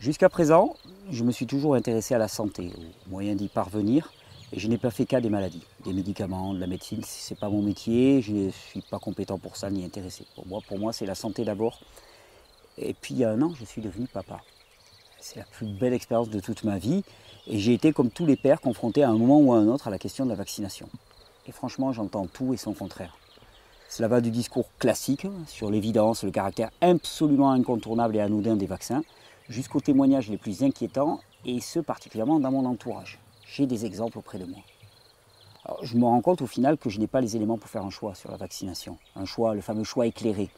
Jusqu'à présent, je me suis toujours intéressé à la santé, aux moyens d'y parvenir, et je n'ai pas fait cas des maladies, des médicaments, de la médecine. Ce n'est pas mon métier, je ne suis pas compétent pour ça ni intéressé. Pour moi, pour moi c'est la santé d'abord. Et puis il y a un an, je suis devenu papa. C'est la plus belle expérience de toute ma vie. Et j'ai été, comme tous les pères, confronté à un moment ou à un autre à la question de la vaccination. Et franchement, j'entends tout et son contraire. Cela va du discours classique sur l'évidence, le caractère absolument incontournable et anodin des vaccins, jusqu'aux témoignages les plus inquiétants, et ce particulièrement dans mon entourage. J'ai des exemples auprès de moi. je me rends compte au final que je n'ai pas les éléments pour faire un choix sur la vaccination. Un choix, le fameux choix éclairé.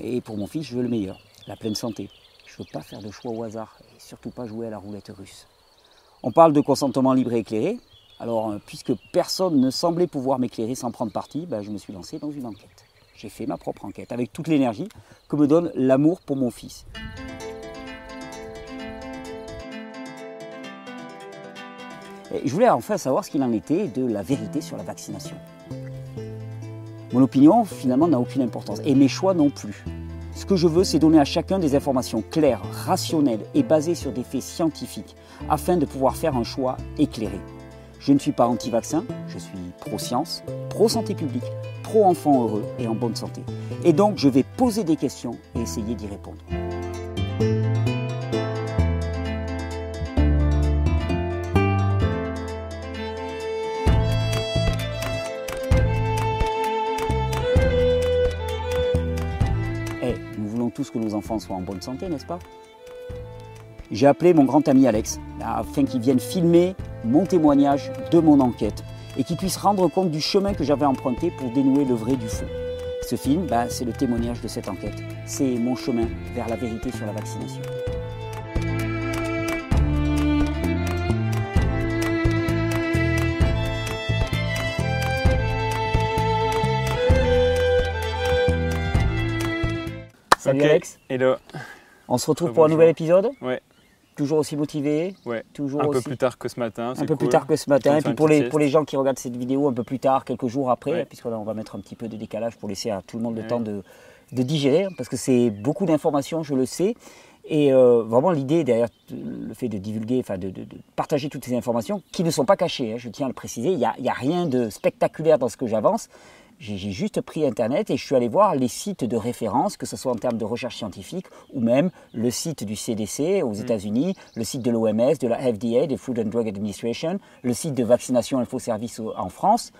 Et pour mon fils, je veux le meilleur, la pleine santé. Je ne veux pas faire de choix au hasard, et surtout pas jouer à la roulette russe. On parle de consentement libre et éclairé. Alors, euh, puisque personne ne semblait pouvoir m'éclairer sans prendre parti, ben, je me suis lancé dans une enquête. J'ai fait ma propre enquête avec toute l'énergie que me donne l'amour pour mon fils. Je voulais enfin savoir ce qu'il en était de la vérité sur la vaccination. Mon opinion, finalement, n'a aucune importance, et mes choix non plus. Ce que je veux, c'est donner à chacun des informations claires, rationnelles et basées sur des faits scientifiques, afin de pouvoir faire un choix éclairé. Je ne suis pas anti-vaccin, je suis pro-science, pro-santé publique, pro-enfant heureux et en bonne santé. Et donc, je vais poser des questions et essayer d'y répondre. Que nos enfants soient en bonne santé, n'est-ce pas? J'ai appelé mon grand ami Alex afin qu'il vienne filmer mon témoignage de mon enquête et qu'il puisse rendre compte du chemin que j'avais emprunté pour dénouer le vrai du faux. Ce film, bah, c'est le témoignage de cette enquête. C'est mon chemin vers la vérité sur la vaccination. Salut Alex. Hello. On se retrouve pour un nouvel épisode Ouais. Toujours aussi motivé Ouais. Toujours un peu plus tard que ce matin. Un peu plus tard que ce matin. Et puis pour les, pour les gens qui regardent cette vidéo un peu plus tard, quelques jours après, puisque là on va mettre un petit peu de décalage pour laisser à tout le monde le temps de, de, digérer, parce que c'est beaucoup d'informations, je le sais. Et euh, vraiment l'idée derrière le fait de divulguer, enfin de, de, partager toutes ces informations, qui ne sont pas cachées, hein, je tiens à le préciser, il n'y a, a, rien de spectaculaire dans ce que j'avance, j'ai juste pris Internet et je suis allé voir les sites de référence, que ce soit en termes de recherche scientifique ou même le site du CDC aux mm. États-Unis, le site de l'OMS, de la FDA, de Food and Drug Administration, le site de Vaccination Info Service en France.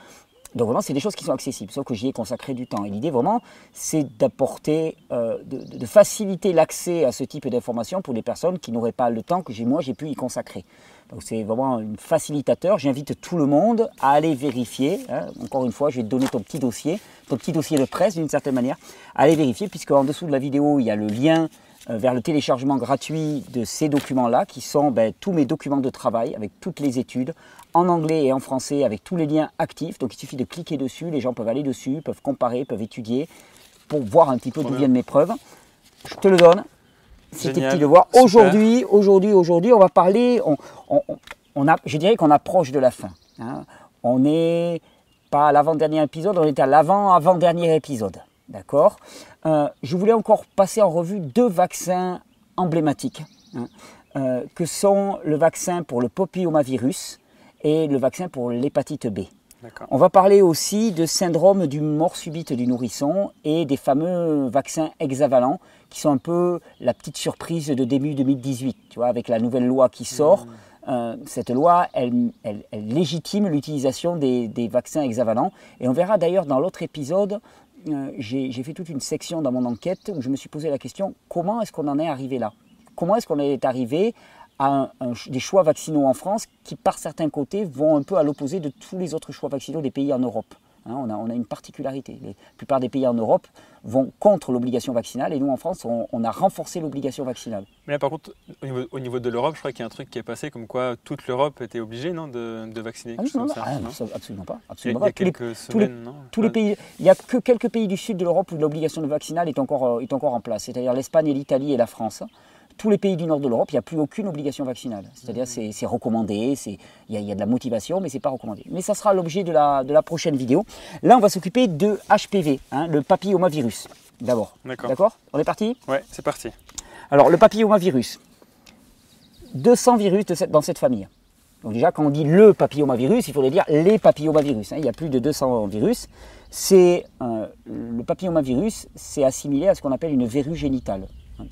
Donc vraiment, c'est des choses qui sont accessibles, sauf que j'y ai consacré du temps. Et l'idée vraiment, c'est d'apporter, euh, de, de, faciliter l'accès à ce type d'informations pour les personnes qui n'auraient pas le temps que moi j'ai pu y consacrer. Donc c'est vraiment un facilitateur. J'invite tout le monde à aller vérifier. Hein. Encore une fois, je vais te donner ton petit dossier, ton petit dossier de presse d'une certaine manière. Aller vérifier, puisque en dessous de la vidéo, il y a le lien euh, vers le téléchargement gratuit de ces documents-là, qui sont ben, tous mes documents de travail avec toutes les études, en anglais et en français, avec tous les liens actifs. Donc il suffit de cliquer dessus, les gens peuvent aller dessus, peuvent comparer, peuvent étudier, pour voir un petit peu d'où viennent mes preuves. Je te le donne, c'était petit devoir. Aujourd'hui, aujourd'hui, aujourd'hui, on va parler. On, a, je dirais qu'on approche de la fin. Hein. On n'est pas à l'avant-dernier épisode, on est à l'avant-avant-dernier épisode. D'accord? Euh, Je voulais encore passer en revue deux vaccins emblématiques, hein, euh, que sont le vaccin pour le papillomavirus et le vaccin pour l'hépatite B. On va parler aussi de syndrome du mort subite du nourrisson et des fameux vaccins hexavalents qui sont un peu la petite surprise de début 2018, tu vois, avec la nouvelle loi qui sort. Mmh. Euh, cette loi, elle, légitime l'utilisation des, vaccins hexavalents. Et on verra d'ailleurs dans l'autre épisode, euh, j'ai fait toute une section dans mon enquête où je me suis posé la question, comment est-ce qu'on en est arrivé là? Comment est-ce qu'on est arrivé à des choix vaccinaux en France qui, par certains côtés, vont un peu à l'opposé de tous les autres choix vaccinaux des pays en Europe. Hein, on, a, on, a, une particularité. La plupart des pays en Europe vont contre l'obligation vaccinale et nous en France, on, a renforcé l'obligation vaccinale. Mais là, par contre, au niveau, de l'Europe, je crois qu'il y a un truc qui est passé comme quoi toute l'Europe était obligée non, de, vacciner. Ah, non, ah, non, absolument pas. Absolument il y a, quelques semaines, non tous les pays, Il n'y a que quelques pays du sud de l'Europe où l'obligation vaccinale est encore, euh, est encore en place, c'est-à-dire l'Espagne, l'Italie et la France tous les pays du nord de l'Europe, il n'y a plus aucune obligation vaccinale. C'est-à-dire c'est, c'est recommandé, il y, a de la motivation, mais ce n'est pas recommandé. Mais ça sera l'objet de la, de la prochaine vidéo. Là, on va s'occuper de HPV, hein, le papillomavirus, d'abord. D'accord. On est parti? Ouais, c'est parti. Alors, le papillomavirus. 200 virus dans cette famille. Donc déjà, quand on dit le papillomavirus, il faudrait dire les papillomavirus. Hein. Il y a plus de 200 virus. C'est euh, le papillomavirus, c'est assimilé à ce qu'on appelle une verrue génitale. Hein,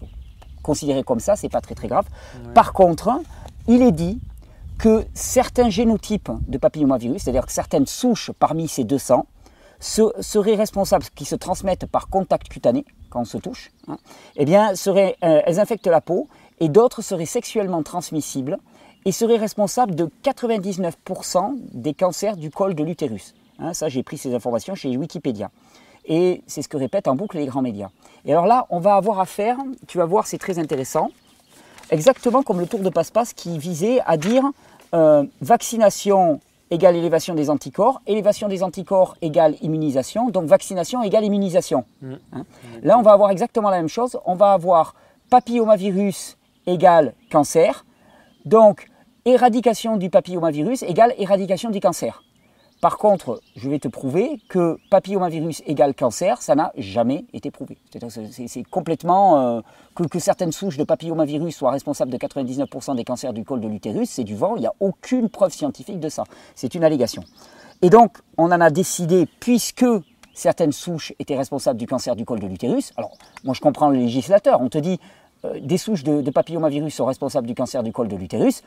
considéré comme ça, c'est pas très très grave. Par contre, il est dit que certains génotypes de papillomavirus, c'est-à-dire que certaines souches parmi ces 200, seraient responsables, qui se transmettent par contact cutané quand on se touche, hein, eh bien, seraient, euh, elles infectent la peau et d'autres seraient sexuellement transmissibles et seraient responsables de 99% des cancers du col de l'utérus. Hein, ça, j'ai pris ces informations chez Wikipédia. Et c'est ce que répètent en boucle les grands médias. Et alors là, on va avoir affaire, tu vas voir, c'est très intéressant, exactement comme le tour de passe-passe qui visait à dire euh, vaccination égale élévation des anticorps, élévation des anticorps égale immunisation, donc vaccination égale immunisation. Mmh. Hein. Là, on va avoir exactement la même chose. On va avoir papillomavirus égale cancer, donc éradication du papillomavirus égale éradication du cancer. Par contre, je vais te prouver que papillomavirus égale cancer, ça n'a jamais été prouvé. C'est complètement euh, que, certaines souches de papillomavirus soient responsables de 99% des cancers du col de l'utérus, c'est du vent. Il n'y a aucune preuve scientifique de ça. C'est une allégation. Et donc, on en a décidé, puisque certaines souches étaient responsables du cancer du col de l'utérus. Alors, moi, je comprends le législateur. On te dit, euh, des souches de, de papillomavirus sont responsables du cancer du col de l'utérus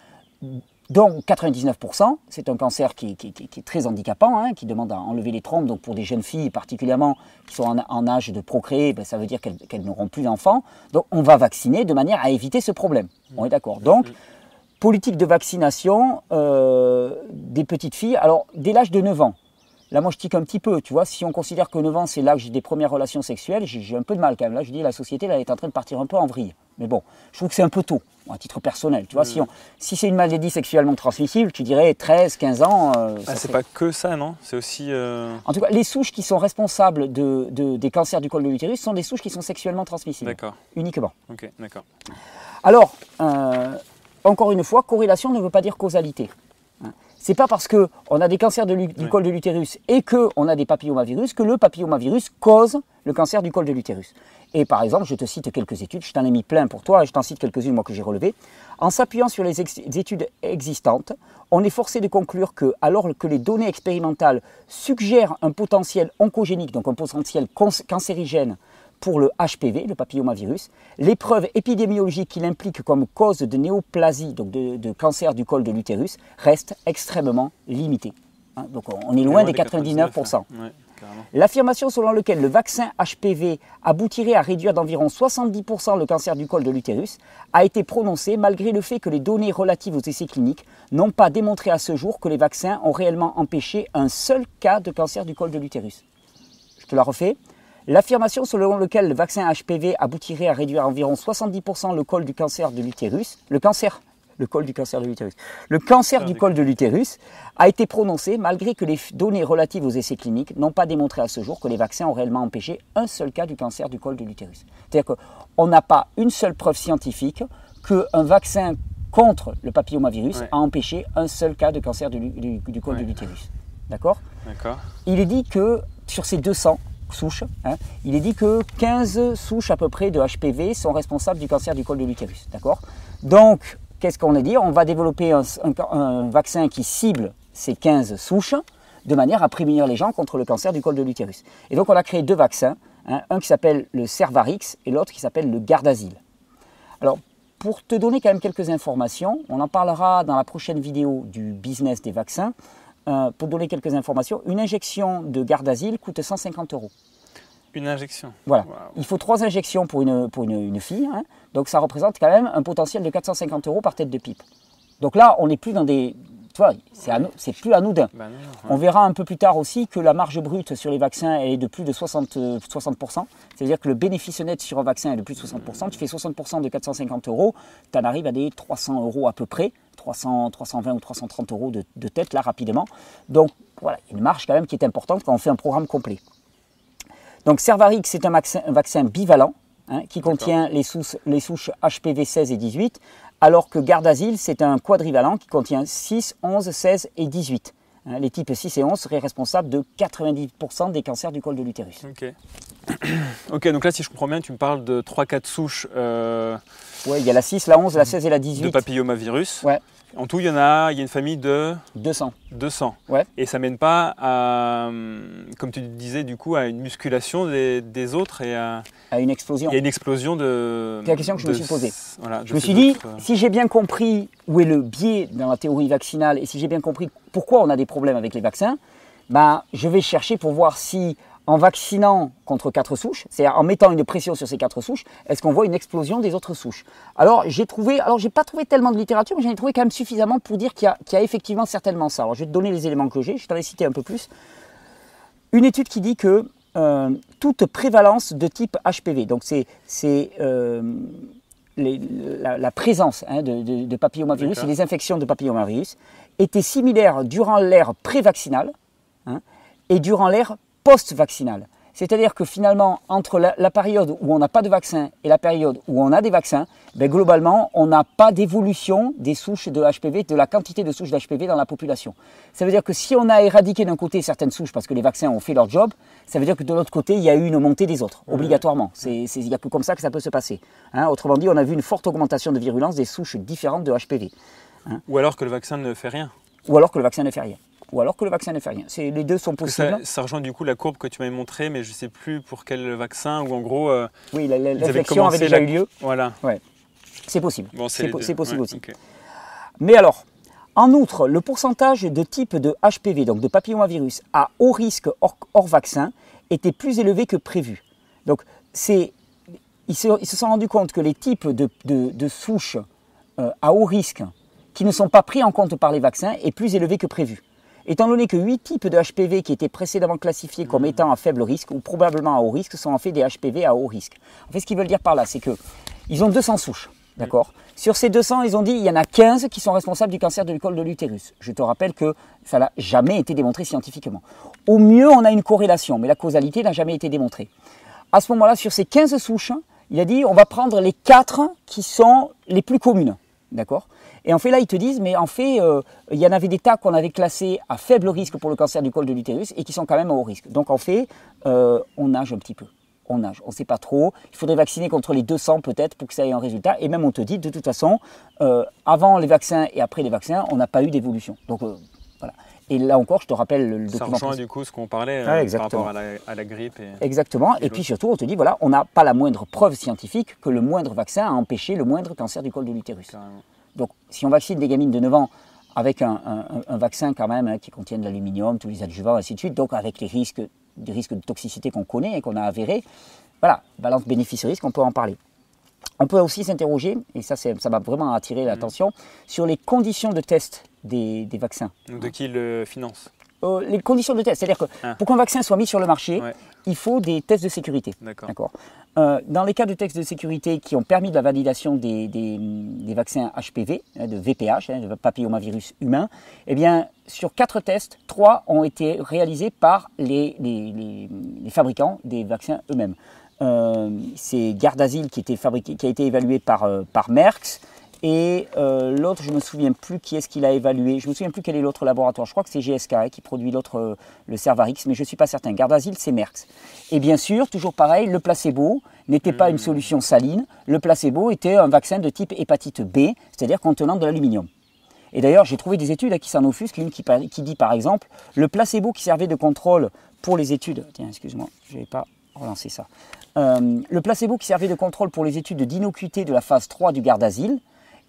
donc 99%, c'est un cancer qui, est très handicapant, hein, qui demande à enlever les trompes. Donc pour des jeunes filles particulièrement qui sont en, âge de procréer, ben, ça veut dire qu'elles n'auront plus d'enfants. Donc on va vacciner de manière à éviter ce problème. On est d'accord. Donc politique de vaccination euh, des petites filles, alors dès l'âge de 9 ans. Là, moi, je tique un petit peu, tu vois. Si on considère que 9 ans, c'est l'âge des premières relations sexuelles, j'ai un peu de mal quand même. Là, je dis, la société, là, elle est en train de partir un peu en vrille. Mais bon, je trouve que c'est un peu tôt, à titre personnel. Tu vois, si, si c'est une maladie sexuellement transmissible, tu dirais 13, 15 ans. Euh, ah, c'est pas que ça, non? C'est aussi. Euh, en tout cas, les souches qui sont responsables de, des cancers du col de l'utérus sont des souches qui sont sexuellement transmissibles. D'accord. Uniquement. Ok, d'accord. Alors, euh, encore une fois, corrélation ne veut pas dire causalité c'est pas parce qu'on a des cancers du col de l'utérus et qu'on a des papillomavirus que le papillomavirus cause le cancer du col de l'utérus. Et par exemple, je te cite quelques études, je t'en ai mis plein pour toi et je t'en cite quelques-unes moi que j'ai relevées. En s'appuyant sur les études existantes, on est forcé de conclure que, alors que les données expérimentales suggèrent un potentiel oncogénique, donc un potentiel cancérigène pour le HPV, le papillomavirus, les preuves épidémiologiques qu'il implique comme cause de néoplasie, donc de, cancer du col de l'utérus, restent extrêmement limitées. Hein, donc on est loin des 99%. L'affirmation selon laquelle le vaccin HPV aboutirait à réduire d'environ 70% le cancer du col de l'utérus a été prononcée malgré le fait que les données relatives aux essais cliniques n'ont pas démontré à ce jour que les vaccins ont réellement empêché un seul cas de cancer du col de l'utérus. Je te la refais. L'affirmation selon laquelle le vaccin HPV aboutirait à réduire environ 70% le col du cancer de l'utérus, le cancer, le col du cancer de l'utérus, le cancer du col de l'utérus a été prononcée malgré que les données relatives aux essais cliniques n'ont pas démontré à ce jour que les vaccins ont réellement empêché un seul cas du cancer du col de l'utérus. C'est-à-dire qu'on n'a pas une seule preuve scientifique qu'un vaccin contre le papillomavirus a empêché un seul cas de cancer du, col de l'utérus. D'accord? D'accord. Il est dit que sur ces 200, souches, hein, il est dit que 15 souches à peu près de HPV sont responsables du cancer du col de l'utérus. D'accord? Donc, qu'est-ce qu'on a dit On va développer un, vaccin qui cible ces 15 souches de manière à prémunir les gens contre le cancer du col de l'utérus. Et donc, on a créé deux vaccins, hein, un qui s'appelle le Cervarix et l'autre qui s'appelle le Gardasil. Alors, pour te donner quand même quelques informations, on en parlera dans la prochaine vidéo du business des vaccins. Euh, pour donner quelques informations, une injection de garde asile coûte 150 euros. Une injection Voilà. Il faut trois injections pour une, pour une, fille. Hein. Donc ça représente quand même un potentiel de 450 euros par tête de pipe. Donc là, on n'est plus dans des, tu vois, c'est plus anodin. Ben On verra un peu plus tard aussi que la marge brute sur les vaccins est de plus de 60%. 60%. C'est-à-dire que le bénéfice net sur un vaccin est de plus de 60%. Tu fais 60% de 450 euros, tu en arrives à des 300 euros à peu près, 300, 320 ou 330 euros de, tête là rapidement. Donc voilà, une marge quand même qui est importante quand on fait un programme complet. Donc Cervarix, c'est un vaccin, bivalent hein, qui contient les, les souches HPV 16 et 18 alors que Gardasil, c'est un quadrivalent qui contient 6, 11, 16 et 18. Hein, les types 6 et 11 seraient responsables de 90% des cancers du col de l'utérus. ok, donc là, si je comprends bien, tu me parles de 3-4 souches. Euh, oui, il y a la 6, la 11, la 16 et la 18. De papillomavirus. Ouais. En tout, il y en a, il y a une famille de 200. 200. Ouais. Et ça mène pas à, comme tu disais, du coup, à une musculation des, autres et à, à une explosion. Il y a une explosion de. C'est la question que je me suis posée. Voilà, je me suis dit, euh, si j'ai bien compris où est le biais dans la théorie vaccinale et si j'ai bien compris pourquoi on a des problèmes avec les vaccins, ben, je vais chercher pour voir si en vaccinant contre quatre souches, c'est-à-dire en mettant une pression sur ces quatre souches, est-ce qu'on voit une explosion des autres souches? Alors j'ai trouvé, alors j'ai pas trouvé tellement de littérature, mais j'en ai trouvé quand même suffisamment pour dire qu'il y, a effectivement certainement ça. Alors je vais te donner les éléments que j'ai, je t'en ai cité un peu plus. Une étude qui dit que euh, toute prévalence de type HPV, donc c'est euh, la, présence hein, de, de, papillomavirus et les infections de papillomavirus, était similaire durant l'ère pré-vaccinale hein, et durant l'ère post-vaccinale. C'est-à-dire que finalement, entre la, période où on n'a pas de vaccin et la période où on a des vaccins, ben globalement, on n'a pas d'évolution des souches de HPV, de la quantité de souches d'HPV dans la population. Ça veut dire que si on a éradiqué d'un côté certaines souches parce que les vaccins ont fait leur job, ça veut dire que de l'autre côté, il y a eu une montée des autres, obligatoirement. Il n'y a que comme ça que ça peut se passer. Hein. autrement dit, on a vu une forte augmentation de virulence des souches différentes de HPV. Hein. Ou alors que le vaccin ne fait rien. Ou alors que le vaccin ne fait rien ou alors que le vaccin ne fait rien. Les deux sont possibles. Ça, rejoint du coup la courbe que tu m'avais montrée, mais je ne sais plus pour quel vaccin, ou en gros. Euh, oui, l'infection avait déjà eu lieu. Voilà. Ouais. C'est possible. c'est possible aussi. Mais alors, en outre, le pourcentage de type de HPV, donc de papillomavirus, à haut risque hors, vaccin, était plus élevé que prévu. Donc, c'est, ils, se, sont rendus compte que les types de, souches euh, à haut risque qui ne sont pas pris en compte par les vaccins est plus élevé que prévu. Étant donné que 8 types de HPV qui étaient précédemment classifiés comme étant à faible risque ou probablement à haut risque sont en fait des HPV à haut risque. En fait, ce qu'ils veulent dire par là, c'est que ils ont 200 souches. D'accord? Sur ces 200, ils ont dit il y en a 15 qui sont responsables du cancer de l'école de l'utérus. Je te rappelle que ça n'a jamais été démontré scientifiquement. Au mieux, on a une corrélation, mais la causalité n'a jamais été démontrée. À ce moment-là, sur ces 15 souches, il a dit on va prendre les 4 qui sont les plus communes. D'accord? Et en fait, là, ils te disent, mais en fait, euh, il y en avait des tas qu'on avait classés à faible risque pour le cancer du col de l'utérus et qui sont quand même à haut risque. Donc, en fait, euh, on nage un petit peu. On nage, on ne sait pas trop. Il faudrait vacciner contre les 200 peut-être pour que ça ait un résultat. Et même, on te dit, de toute façon, euh, avant les vaccins et après les vaccins, on n'a pas eu d'évolution. Donc, voilà. Et là encore, je te rappelle le document. Ça rejoint du coup ce qu'on parlait par rapport à la, grippe. exactement. Et, puis surtout, on te dit, voilà, on n'a pas la moindre preuve scientifique que le moindre vaccin a empêché le moindre cancer du col de l'utérus. Donc, si on vaccine des gamines de 9 ans avec un, vaccin quand même hein, qui contient de l'aluminium, tous les adjuvants, ainsi de suite, donc avec les risques, des risques de toxicité qu'on connaît et qu'on a avérés, voilà, balance bénéfice-risque, on peut en parler. On peut aussi s'interroger, et ça, ça m'a vraiment attiré l'attention, sur les conditions de test des, vaccins. de qui le finance? Euh, les conditions de test. C'est-à-dire que ah. pour qu'un vaccin soit mis sur le marché, il faut des tests de sécurité. D'accord. Euh, dans les cas de tests de sécurité qui ont permis de la validation des, vaccins HPV, hein, de VPH, hein, de papillomavirus humain, eh bien, sur quatre tests, trois ont été réalisés par les, fabricants des vaccins eux-mêmes. Euh, c'est Gardasil qui, était fabriqué, qui a été évalué par, par Merck, et euh, l'autre, je ne me souviens plus qui est-ce qu'il a évalué. Je ne me souviens plus quel est l'autre laboratoire. Je crois que c'est GSK hein, qui produit l'autre, euh, le Cervarix, mais je ne suis pas certain. Gardasil, c'est Merckx. Et bien sûr, toujours pareil, le placebo n'était pas une hmm. solution saline. Le placebo était un vaccin de type hépatite B, c'est-à-dire contenant de l'aluminium. Et d'ailleurs, j'ai trouvé des études qui s'en offusquent. L'une qui, qui, dit par exemple, le placebo qui servait de contrôle pour les études. Tiens, excuse-moi, je vais pas relancer ça. Euh, le placebo qui servait de contrôle pour les études d'innocuité de la phase 3 du Gardasil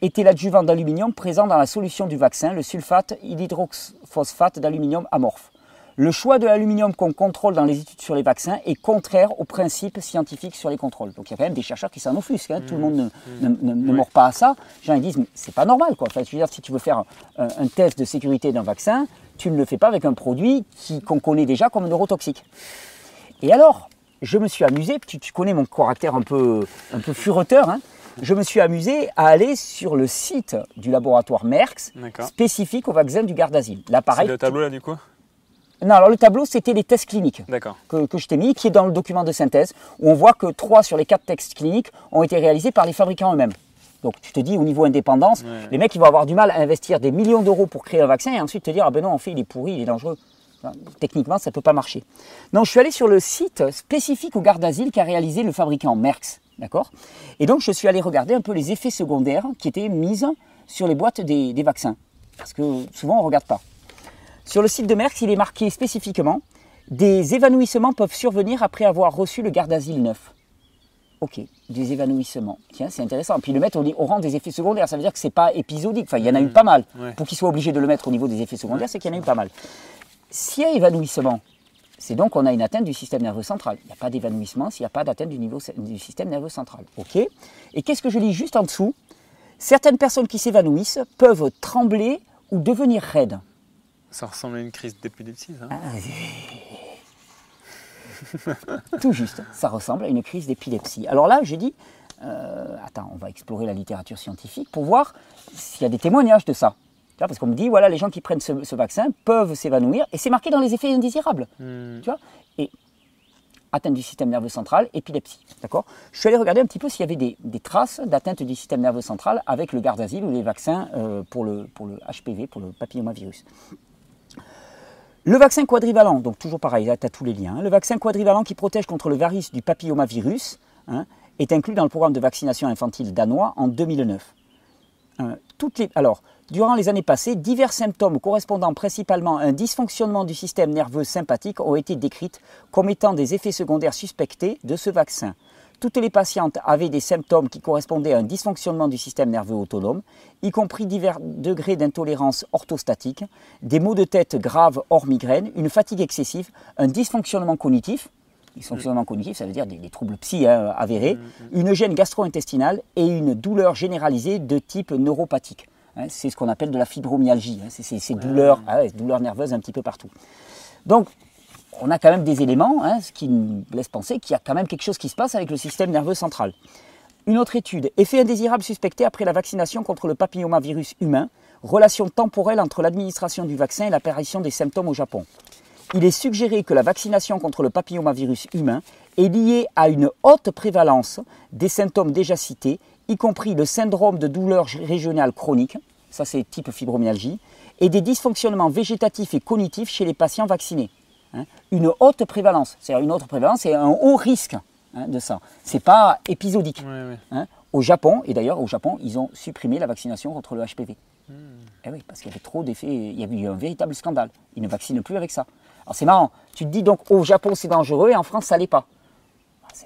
était l'adjuvant d'aluminium présent dans la solution du vaccin, le sulfate hydroxphosphate d'aluminium amorphe? Le choix de l'aluminium qu'on contrôle dans les études sur les vaccins est contraire aux principes scientifiques sur les contrôles. Donc il y a quand même des chercheurs qui s'en offusquent. Hein. Tout le monde ne, ne, mord pas à ça. Les gens ils disent, mais c'est pas normal. Quoi. je veux dire, si tu veux faire un, test de sécurité d'un vaccin, tu ne le fais pas avec un produit qu'on connaît déjà comme neurotoxique. Et alors, je me suis amusé, tu, tu connais mon caractère un peu, un peu fureteur, hein je me suis amusé à aller sur le site du laboratoire Merckx spécifique au vaccin du Gardasil. C'est le tableau là du coup non, alors le tableau, c'était les tests cliniques que, que, je t'ai mis, qui est dans le document de synthèse, où on voit que 3 sur les 4 tests cliniques ont été réalisés par les fabricants eux-mêmes. Donc tu te dis, au niveau indépendance, les mecs, ils vont avoir du mal à investir des millions d'euros pour créer un vaccin et ensuite te dire, ah ben non, en fait, il est pourri, il est dangereux. Techniquement, ça ne peut pas marcher. Donc, je suis allé sur le site spécifique au garde d'asile qu'a réalisé le fabricant Merckx. D'accord? Et donc, je suis allé regarder un peu les effets secondaires qui étaient mis sur les boîtes des, des vaccins. Parce que souvent, on ne regarde pas. Sur le site de Merckx, il est marqué spécifiquement des évanouissements peuvent survenir après avoir reçu le garde d'asile neuf. Ok, des évanouissements. Tiens, c'est intéressant. Puis le mettre au, rang des effets secondaires, ça veut dire que ce n'est pas épisodique. Enfin, il y en a eu mmh. pas mal. Pour qu'il soit obligé de le mettre au niveau des effets secondaires, c'est qu'il y en a eu pas mal. S'il y a évanouissement, c'est donc qu'on a une atteinte du système nerveux central. Il n'y a pas d'évanouissement s'il n'y a pas d'atteinte du niveau du système nerveux central. Ok Et qu'est-ce que je lis juste en dessous? Certaines personnes qui s'évanouissent peuvent trembler ou devenir raides. Ça ressemble à une crise d'épilepsie, ça ah, Tout juste, ça ressemble à une crise d'épilepsie. Alors là, j'ai dit, euh, attends, on va explorer la littérature scientifique pour voir s'il y a des témoignages de ça. Parce qu'on me dit, voilà, les gens qui prennent ce, vaccin peuvent s'évanouir, et c'est marqué dans les effets indésirables. Hmm. Tu vois et atteinte du système nerveux central, épilepsie. D'accord? Je suis allé regarder un petit peu s'il y avait des, traces d'atteinte du système nerveux central avec le garde-asile ou les vaccins euh, pour, le, pour le HPV, pour le papillomavirus. Le vaccin quadrivalent, donc toujours pareil, là tu as tous les liens. Hein. Le vaccin quadrivalent qui protège contre le virus du papillomavirus hein, est inclus dans le programme de vaccination infantile danois en 2009. Euh, alors, durant les années passées, divers symptômes correspondant principalement à un dysfonctionnement du système nerveux sympathique ont été décrits comme étant des effets secondaires suspectés de ce vaccin. Toutes les patientes avaient des symptômes qui correspondaient à un dysfonctionnement du système nerveux autonome, y compris divers degrés d'intolérance orthostatique, des maux de tête graves hors migraine, une fatigue excessive, un dysfonctionnement cognitif, dysfonctionnement cognitif, ça veut dire des, troubles psy hein, avérés, mm, mm. une gêne gastro-intestinale et une douleur généralisée de type neuropathique. Hein, c'est ce qu'on appelle de la fibromyalgie, hein, c'est ces douleurs, ah douleurs nerveuses un petit peu partout. Donc, on a quand même des éléments, ce qui nous laisse penser qu'il y a quand même quelque chose qui se passe avec le système nerveux central. Une autre étude, effet indésirable suspecté après la vaccination contre le papillomavirus humain, relation temporelle entre l'administration du vaccin et l'apparition des symptômes au Japon. Il est suggéré que la vaccination contre le papillomavirus humain est liée à une haute prévalence des symptômes déjà cités, y compris le syndrome de douleur régionale chronique, ça c'est type fibromyalgie, et des dysfonctionnements végétatifs et cognitifs chez les patients vaccinés. Hein, une haute prévalence. C'est-à-dire une autre prévalence et un haut risque hein, de ça. Ce n'est pas épisodique. Hein. Au Japon, et d'ailleurs au Japon, ils ont supprimé la vaccination contre le HPV. Hmm. Eh oui, parce qu'il y avait trop d'effets, il y avait eu un véritable scandale. Ils ne vaccinent plus avec ça. Alors c'est marrant, tu te dis donc au Japon c'est dangereux et en France ça l'est pas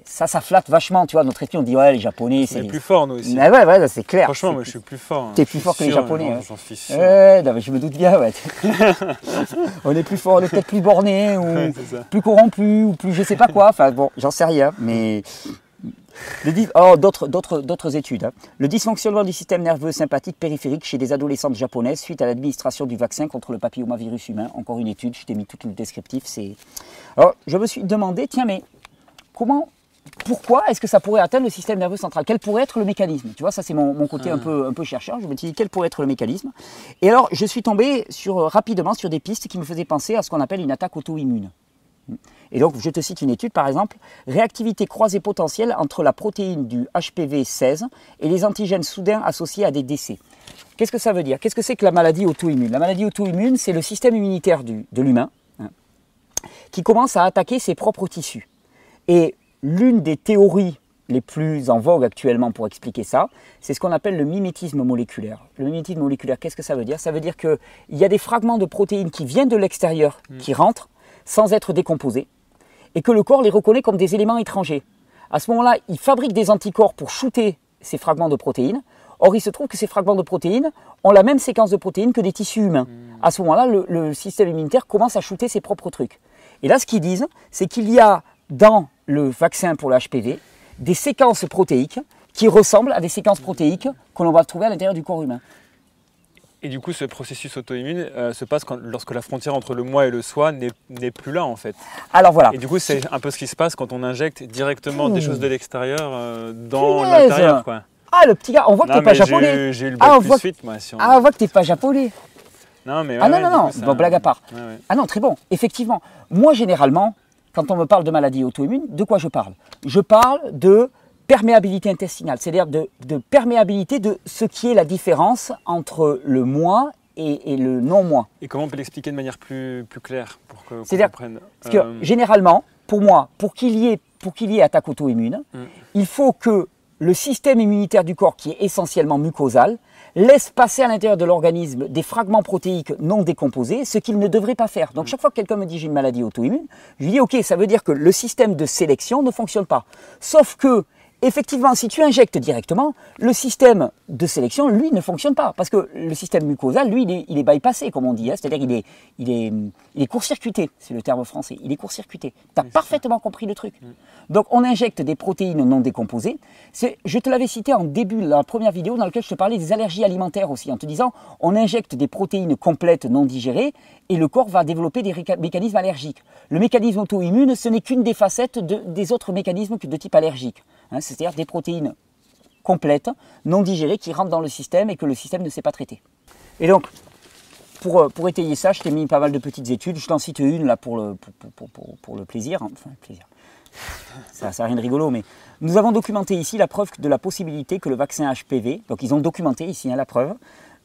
ça, ça flatte vachement, tu vois. Notre esprit, on dit, ouais, les Japonais, c'est. plus fort, nous aussi. Mais ouais, ouais, c'est clair. Franchement, moi, je suis plus fort. Hein. T'es plus fort que les Japonais. J'en suis sûr. Ouais, non, mais je me doute bien, ouais. on est plus fort, on est peut-être plus borné, ou plus corrompu, ou plus je sais pas quoi. Enfin, bon, j'en sais rien, mais. Oh, d'autres études. Hein. Le dysfonctionnement du système nerveux sympathique périphérique chez des adolescentes japonaises suite à l'administration du vaccin contre le papillomavirus humain. Encore une étude, je t'ai mis tout le descriptif. Alors, je me suis demandé, tiens, mais comment pourquoi est-ce que ça pourrait atteindre le système nerveux central? Quel pourrait être le mécanisme? Tu vois, ça c'est mon, côté un, ah. peu, un peu chercheur. Je me suis dit quel pourrait être le mécanisme? Et alors, je suis tombé sur, euh, rapidement sur des pistes qui me faisaient penser à ce qu'on appelle une attaque auto-immune. Et donc, je te cite une étude, par exemple, réactivité croisée potentielle entre la protéine du HPV 16 et les antigènes soudains associés à des décès. Qu'est-ce que ça veut dire? Qu'est-ce que c'est que la maladie auto-immune? La maladie auto-immune, c'est le système immunitaire du, de l'humain hein, qui commence à attaquer ses propres tissus. Et L'une des théories les plus en vogue actuellement pour expliquer ça, c'est ce qu'on appelle le mimétisme moléculaire. Le mimétisme moléculaire, qu'est-ce que ça veut dire? Ça veut dire qu'il y a des fragments de protéines qui viennent de l'extérieur, hmm. qui rentrent sans être décomposés, et que le corps les reconnaît comme des éléments étrangers. À ce moment-là, il fabrique des anticorps pour shooter ces fragments de protéines. Or, il se trouve que ces fragments de protéines ont la même séquence de protéines que des tissus humains. Hmm. À ce moment-là, le, le système immunitaire commence à shooter ses propres trucs. Et là, ce qu'ils disent, c'est qu'il y a dans le vaccin pour le HPV des séquences protéiques qui ressemblent à des séquences protéiques que l'on va trouver à l'intérieur du corps humain. Et du coup, ce processus auto-immune euh, se passe quand, lorsque la frontière entre le moi et le soi n'est plus là, en fait. Alors voilà. Et du coup, c'est un peu ce qui se passe quand on injecte directement des choses de l'extérieur euh, dans l'intérieur, quoi. Ah, le petit gars, on voit que t'es pas japonais. J'ai eu le bac ah, plus suite, moi. Ah, on voit que t'es pas japonais. Non, mais ah non, non, non, bon, blague à part. ah non, très bon. Effectivement, moi, généralement, quand on me parle de maladie auto-immune, de quoi je parle? Je parle de perméabilité intestinale, c'est-à-dire de, perméabilité de ce qui est la différence entre le moi et, le non-moi. Et comment on peut l'expliquer de manière plus, plus claire pour que C'est-à-dire, parce que euh, généralement, pour moi, pour qu'il y ait, pour qu'il y ait attaque auto-immune, mm. il faut que le système immunitaire du corps, qui est essentiellement mucosal, laisse passer à l'intérieur de l'organisme des fragments protéiques non décomposés, ce qu'il ne devrait pas faire. Donc chaque fois que quelqu'un me dit j'ai une maladie auto-immune, je lui dis ok, ça veut dire que le système de sélection ne fonctionne pas. Sauf que effectivement, si tu injectes directement, le système de sélection, lui, ne fonctionne pas. Parce que le système mucosal, lui, il est, bypassé, comme on dit. Hein. C'est-à-dire qu'il est, il est, il est court-circuité, c'est le terme français. Il est court-circuité. Tu as parfaitement compris le truc. Donc, on injecte des protéines non décomposées. Je te l'avais cité en début, dans la première vidéo, dans laquelle je te parlais des allergies alimentaires aussi, en te disant, on injecte des protéines complètes non digérées et le corps va développer des mécanismes allergiques. Le mécanisme auto-immune, ce n'est qu'une des facettes des autres mécanismes de type allergique. Hein, c'est-à-dire des protéines complètes, non digérées, qui rentrent dans le système et que le système ne sait pas traiter. Et donc, pour, euh, étayer ça, je t'ai mis pas mal de petites études. Je t'en cite une là pour le, plaisir. Enfin, le plaisir. Ça n'a rien de rigolo, mais nous avons documenté ici la preuve de la possibilité que le vaccin HPV, donc ils ont documenté ici hein, la preuve,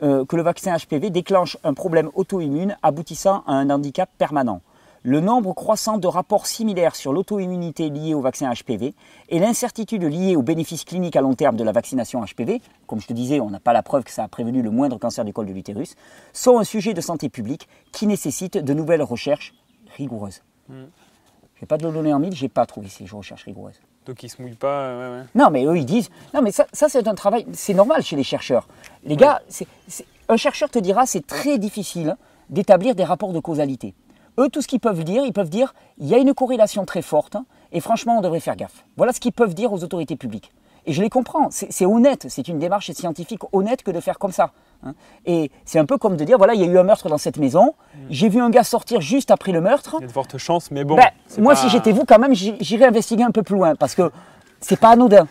euh, que le vaccin HPV déclenche un problème auto-immune aboutissant à un handicap permanent le nombre croissant de rapports similaires sur l'auto-immunité liée au vaccin HPV et l'incertitude liée aux bénéfices cliniques à long terme de la vaccination HPV, comme je te disais, on n'a pas la preuve que ça a prévenu le moindre cancer du col de l'utérus, sont un sujet de santé publique qui nécessite de nouvelles recherches rigoureuses. Je mm. Je vais pas de le donner en mille, j'ai pas trouvé ces recherches rigoureuses. Donc ils se mouillent pas. Ouais, ouais. Non, mais eux ils disent. Non, mais ça, c'est un travail. C'est normal chez les chercheurs. Les gars, un chercheur te dira c'est très difficile d'établir des rapports de causalité. Eux, tout ce qu'ils peuvent dire, ils peuvent dire il y a une corrélation très forte et franchement, on devrait faire gaffe. Voilà ce qu'ils peuvent dire aux autorités publiques. Et je les comprends, c'est honnête, c'est une démarche scientifique honnête que de faire comme ça. Hein. Et c'est un peu comme de dire, voilà, il y a eu un meurtre dans cette maison, mm. j'ai vu un gars sortir juste après le meurtre. Il y a de fortes chances, mais bon. Ben, moi, si j'étais vous, quand même, j'irais investiguer un peu plus loin, parce que c'est pas anodin.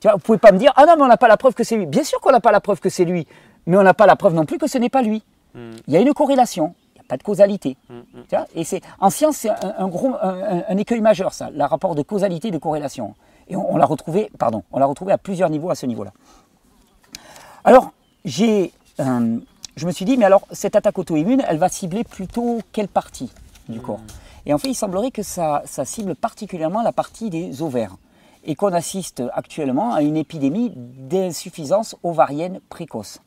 Tu vois, vous pouvez pas me dire, ah non, mais on n'a pas la preuve que c'est lui. Bien sûr qu'on n'a pas la preuve que c'est lui, mais on n'a pas la preuve non plus que ce n'est pas lui. Mm. Il y a une corrélation pas de causalité. Mm, mm. et c'est en science, c'est un, gros, un, écueil majeur, ça, le rapport de causalité et de corrélation. Et on, l'a retrouvé, pardon, on l'a retrouvé à plusieurs niveaux à ce niveau-là. Alors, j'ai, euh, je me suis dit, mais alors cette attaque auto-immune, elle va cibler plutôt quelle partie du corps? Et en fait, il semblerait que ça, ça cible particulièrement la partie des ovaires et qu'on assiste actuellement à une épidémie d'insuffisance ovarienne précoce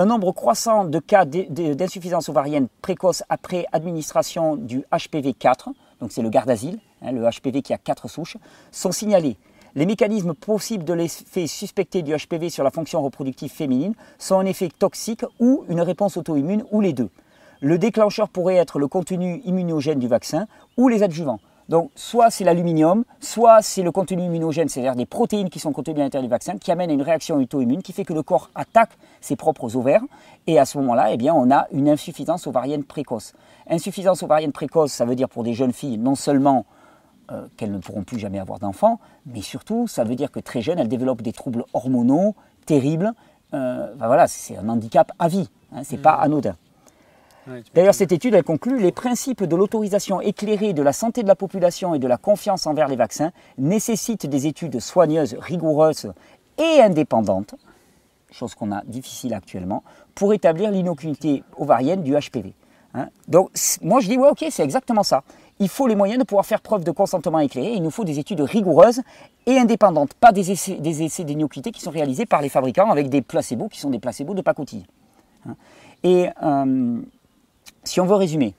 un nombre croissant de cas d'insuffisance ovarienne précoce après administration du HPV 4, donc c'est le garde asile, hein, le HPV qui a quatre souches, sont signalés. Les mécanismes possibles de l'effet suspecté du HPV sur la fonction reproductive féminine sont en effet toxiques ou une réponse auto-immune ou les deux. Le déclencheur pourrait être le contenu immunogène du vaccin ou les adjuvants. Donc, soit c'est l'aluminium, soit c'est le contenu immunogène, c'est-à-dire des protéines qui sont contenues à l'intérieur du vaccin, qui amènent à une réaction auto-immune qui fait que le corps attaque ses propres ovaires. Et à ce moment-là, eh bien, on a une insuffisance ovarienne précoce. Insuffisance ovarienne précoce, ça veut dire pour des jeunes filles, non seulement euh, qu'elles ne pourront plus jamais avoir d'enfants, mais surtout, ça veut dire que très jeunes, elles développent des troubles hormonaux terribles. Euh, ben voilà, c'est un handicap à vie, hein, c'est mmh. pas anodin. D'ailleurs, cette étude, elle conclut les principes de l'autorisation éclairée de la santé de la population et de la confiance envers les vaccins nécessitent des études soigneuses, rigoureuses et indépendantes, chose qu'on a difficile actuellement, pour établir l'inoculité ovarienne du HPV. Hein. Donc, moi, je dis, ouais, ok, c'est exactement ça. Il faut les moyens de pouvoir faire preuve de consentement éclairé. Il nous faut des études rigoureuses et indépendantes, pas des essais, des essais qui sont réalisés par les fabricants avec des placebos qui sont des placebos de pacotille. Hein. Et euh, si on veut résumer,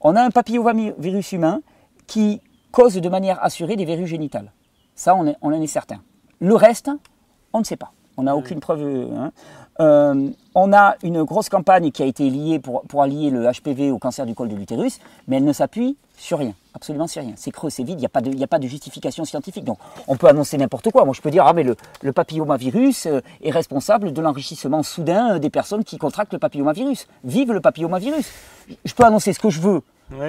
on a un papillomavirus humain qui cause de manière assurée des verrues génitales. Ça, on, en est certain. Le reste, on ne sait pas. On n'a aucune preuve. Hein. Euh, on a une grosse campagne qui a été liée pour, pour allier le HPV au cancer du col de l'utérus, mais elle ne s'appuie sur rien, absolument sur rien. C'est creux, c'est vide, il n'y a, pas de, a pas de justification scientifique. Donc on peut annoncer n'importe quoi. Moi je peux dire, ah mais le, le papillomavirus euh, est responsable de l'enrichissement soudain euh, des personnes qui contractent le papillomavirus. Vive le papillomavirus. Je peux annoncer ce que je veux.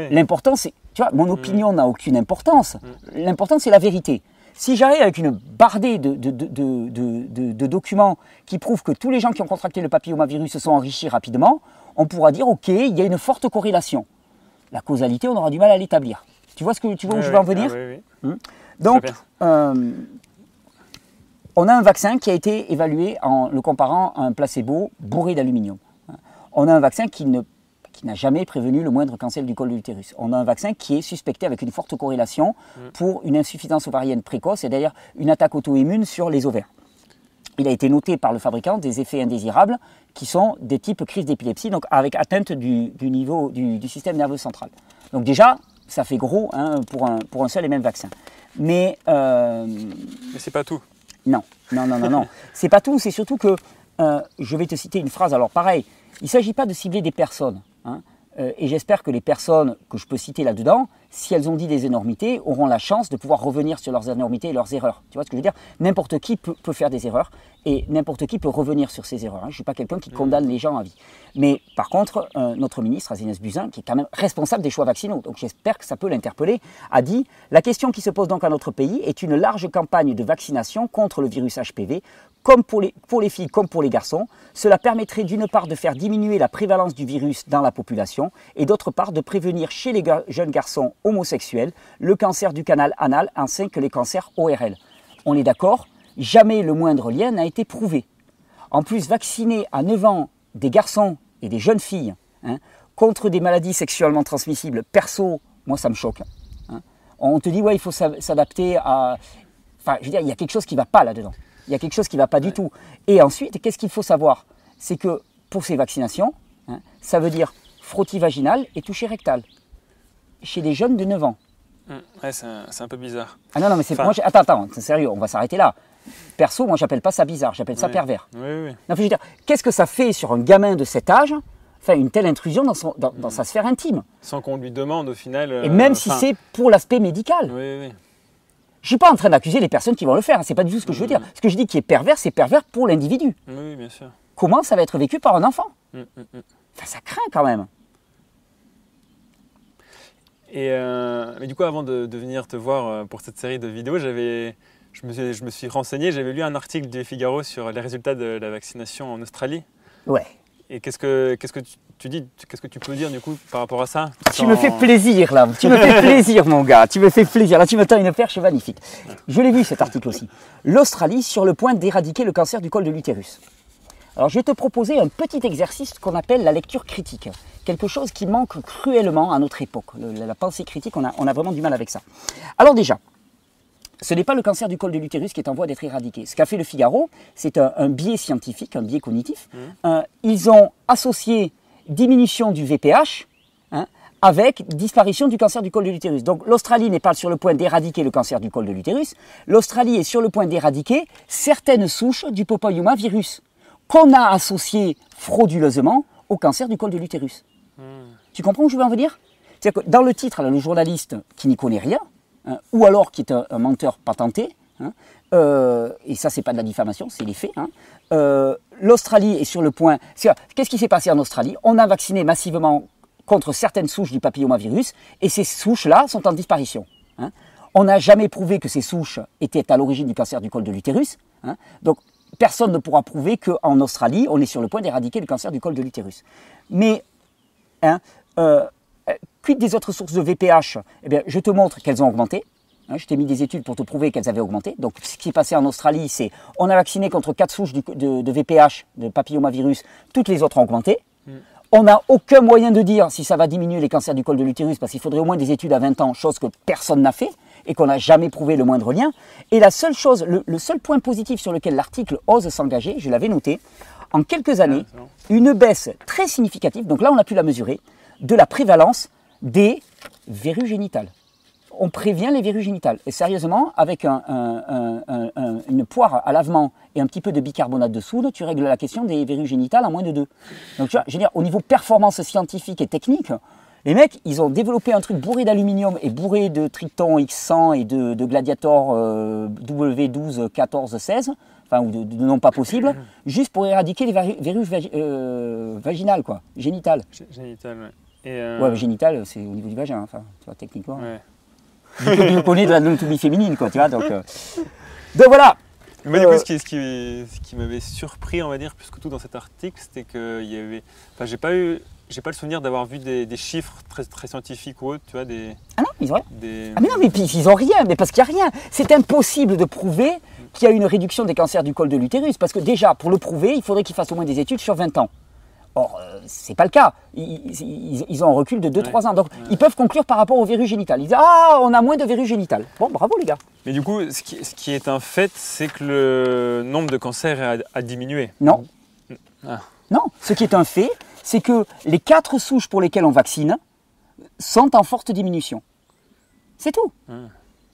L'important c'est, tu vois, mon opinion n'a aucune importance. L'important c'est la vérité. Si j'arrive avec une bardée de, de, documents qui prouvent que tous les gens qui ont contracté le papillomavirus se sont enrichis rapidement, on pourra dire, OK, il y a une forte corrélation. La causalité, on aura du mal à l'établir. Tu vois, ce que, tu vois où je veux en venir ah hmm Donc, euh, on a un vaccin qui a été évalué en le comparant à un placebo bourré d'aluminium. On a un vaccin qui ne qui n'a jamais prévenu le moindre cancer du col de l'utérus. On a un vaccin qui est suspecté avec une forte corrélation mm. pour une insuffisance ovarienne précoce et d'ailleurs une attaque auto-immune sur les ovaires. Il a été noté par le fabricant des effets indésirables qui sont des types crise d'épilepsie, donc avec atteinte du, niveau du, système nerveux central. Donc déjà, ça fait gros hein, pour, un, pour un seul et même vaccin. Mais, euh, Mais c'est pas tout. Non, non, non, non, non. c'est pas tout. C'est surtout que euh, je vais te citer une phrase. Alors pareil, il ne s'agit pas de cibler des personnes. Hein. Euh, et j'espère que les personnes que je peux citer là-dedans, si elles ont dit des énormités, auront la chance de pouvoir revenir sur leurs énormités et leurs erreurs. Tu vois ce que je veux dire? N'importe qui peut, faire des erreurs et n'importe qui peut revenir sur ses erreurs. Hein. Je ne suis pas quelqu'un qui condamne les gens à vie. Mais par contre, euh, notre ministre, Azinès Buzyn, qui est quand même responsable des choix vaccinaux, donc j'espère que ça peut l'interpeller, a dit La question qui se pose donc à notre pays est une large campagne de vaccination contre le virus HPV comme pour les, pour les filles comme pour les garçons. Cela permettrait d'une part de faire diminuer la prévalence du virus dans la population et d'autre part de prévenir chez les jeunes garçons homosexuels le cancer du canal anal ainsi que les cancers ORL. On est d'accord Jamais le moindre lien n'a été prouvé. En plus, vacciner à 9 ans des garçons et des jeunes filles hein, contre des maladies sexuellement transmissibles, perso, moi ça me choque. Hein. On te dit, ouais, il faut s'adapter à. Enfin, je veux dire, il y a quelque chose qui ne va pas là-dedans. Il y a quelque chose qui ne va pas du tout. Et ensuite, qu'est-ce qu'il faut savoir? C'est que pour ces vaccinations, hein, ça veut dire frottis vaginal et toucher rectal chez des jeunes de 9 ans. Hum, ouais, c'est un, peu bizarre. Ah non, non, mais c'est. Moi, attends, attends, c'est sérieux, on va s'arrêter là. Perso, moi, j'appelle pas ça bizarre, j'appelle ça pervers. Oui, oui. Non, je veux dire, qu'est-ce que ça fait sur un gamin de cet âge Enfin, une telle intrusion dans, son, dans, hum. sa sphère intime? Sans qu'on lui demande au final. et même euh, si c'est pour l'aspect médical. Oui, oui. Je ne suis pas en train d'accuser les personnes qui vont le faire, ce n'est pas du tout ce que je veux dire. Ce que je dis qui est pervers, c'est pervers pour l'individu. Oui, bien sûr. Comment ça va être vécu par un enfant? Enfin, Ça craint quand même. Et euh, mais du coup, avant de, venir te voir euh, pour cette série de vidéos, j'avais, je, me suis, je me suis renseigné, j'avais lu un article du Figaro sur les résultats de la vaccination en Australie. Ouais. Et qu'est-ce que, qu'est-ce que tu, dis Qu'est-ce que tu peux dire du coup par rapport à ça? Tu me fais plaisir là, tu me fais plaisir mon gars, tu me fais plaisir. Là tu me tends une perche magnifique. Je l'ai vu cet article aussi. L'Australie sur le point d'éradiquer le cancer du col de l'utérus. Alors je vais te proposer un petit exercice qu'on appelle la lecture critique. Quelque chose qui manque cruellement à notre époque. la pensée critique, on a, on a vraiment du mal avec ça. Alors déjà, ce n'est pas le cancer du col de l'utérus qui est en voie d'être éradiqué. Ce qu'a fait le Figaro, c'est un, biais scientifique, un biais cognitif. Mmh. Euh, ils ont associé diminution du VPH hein, avec disparition du cancer du col de l'utérus. Donc l'Australie n'est pas sur le point d'éradiquer le cancer du col de l'utérus. L'Australie est sur le point d'éradiquer certaines souches du virus qu'on a associées frauduleusement au cancer du col de l'utérus. Tu comprends où je veux en venir? C'est-à-dire que dans le titre, le journaliste qui n'y connaît rien, Hein, ou alors qui est un, menteur patenté, hein, euh, et ça c'est pas de la diffamation, c'est les faits. Hein. Euh, L'Australie est sur le point. Qu'est-ce qui s'est passé en Australie? On a vacciné massivement contre certaines souches du papillomavirus, et ces souches-là sont en disparition. On n'a jamais prouvé que ces souches étaient à l'origine du cancer du col de l'utérus. Donc personne ne pourra prouver qu'en Australie, on est sur le point d'éradiquer le cancer du col de l'utérus. Mais euh, euh, quid des autres sources de VPH Eh bien, je te montre qu'elles ont augmenté. Hein, je t'ai mis des études pour te prouver qu'elles avaient augmenté. Donc, ce qui est passé en Australie, c'est on a vacciné contre quatre souches de, VPH, de papillomavirus, toutes les autres ont augmenté. Hmm. On n'a aucun moyen de dire si ça va diminuer les cancers du col de l'utérus, parce qu'il faudrait au moins des études à 20 ans, chose que personne n'a fait et qu'on n'a jamais prouvé le moindre lien. Et la seule chose, le, le seul point positif sur lequel l'article ose s'engager, je l'avais noté, en quelques années, une baisse très significative, donc là on a pu la mesurer, de la prévalence des verrues génitales. On prévient les verrues génitales. Et sérieusement, avec une poire à lavement et un petit peu de bicarbonate de soude, tu règles la question des verrues génitales en moins de deux. Donc tu vois, je veux dire, au niveau performance scientifique et technique, les mecs, ils ont développé un truc bourré d'aluminium et bourré de Triton X100 et de, Gladiator euh, W12, 14, 16, enfin, ou de, noms pas possibles, juste pour éradiquer les verrues euh, vaginales, quoi, génitales. Génitales, ouais. Euh, ouais, génital, c'est au niveau du vagin, enfin, tu vois, techniquement. Ouais. Je connais de l'anatomie féminine, quoi, tu vois, donc. Euh. Donc voilà. Mais du coup, euh, ce qui, ce qui, m'avait surpris, on va dire, plus que tout dans cet article, c'était qu'il y avait. Enfin, j'ai pas eu. J'ai pas le souvenir d'avoir vu des, chiffres très, très scientifiques ou autres, tu vois, des... Ah non, ils ont rien. Ah mais non, mais puis, ils ont rien, mais parce qu'il n'y a rien. C'est impossible de prouver qu'il y a une réduction des cancers du col de l'utérus, parce que déjà, pour le prouver, il faudrait qu'ils fassent au moins des études sur 20 ans Or, euh, ce n'est pas le cas. Ils, ont un recul de 2-3 ans. Donc, ils peuvent conclure par rapport au verrues génital. Ils disent Ah, on a moins de verrues génitales. Bon, bravo les gars. Mais du coup, ce qui, est un fait, c'est que le nombre de cancers a, diminué. Non. Ah. Non. Ce qui est un fait, c'est que les quatre souches pour lesquelles on vaccine sont en forte diminution. C'est tout. Ah.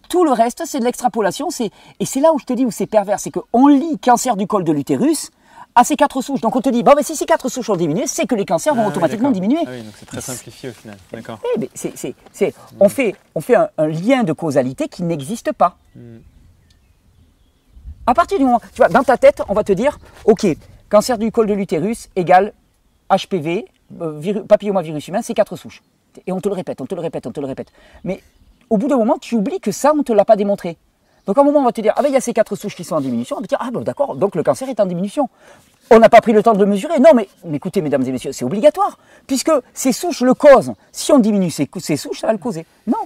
Tout le reste, c'est de l'extrapolation. Et c'est là où je te dis où c'est pervers. C'est qu'on lit cancer du col de l'utérus à ces quatre souches. Donc on te dit, bon, mais si ces quatre souches ont diminué, c'est que les cancers vont ah automatiquement diminuer. Ah oui, donc c'est très simplifié au final. D'accord. Eh, c'est, on fait, on fait un, lien de causalité qui n'existe pas. Hmm. À partir du moment, tu vois, dans ta tête, on va te dire, ok, cancer du col de l'utérus égale HPV, euh, papillomavirus humain, c'est quatre souches. Et on te le répète, on te le répète, on te le répète. Mais au bout d'un moment, tu oublies que ça, on ne te l'a pas démontré. Donc à un moment, on va te dire, ah ben il y a ces quatre souches qui sont en diminution. On va te dire, ah ben d'accord, donc le cancer est en diminution. On n'a pas pris le temps de le mesurer. Non, mais, écoutez, mesdames et messieurs, c'est obligatoire, puisque ces souches le causent. Si on diminue ces, souches, ça va le causer. Non.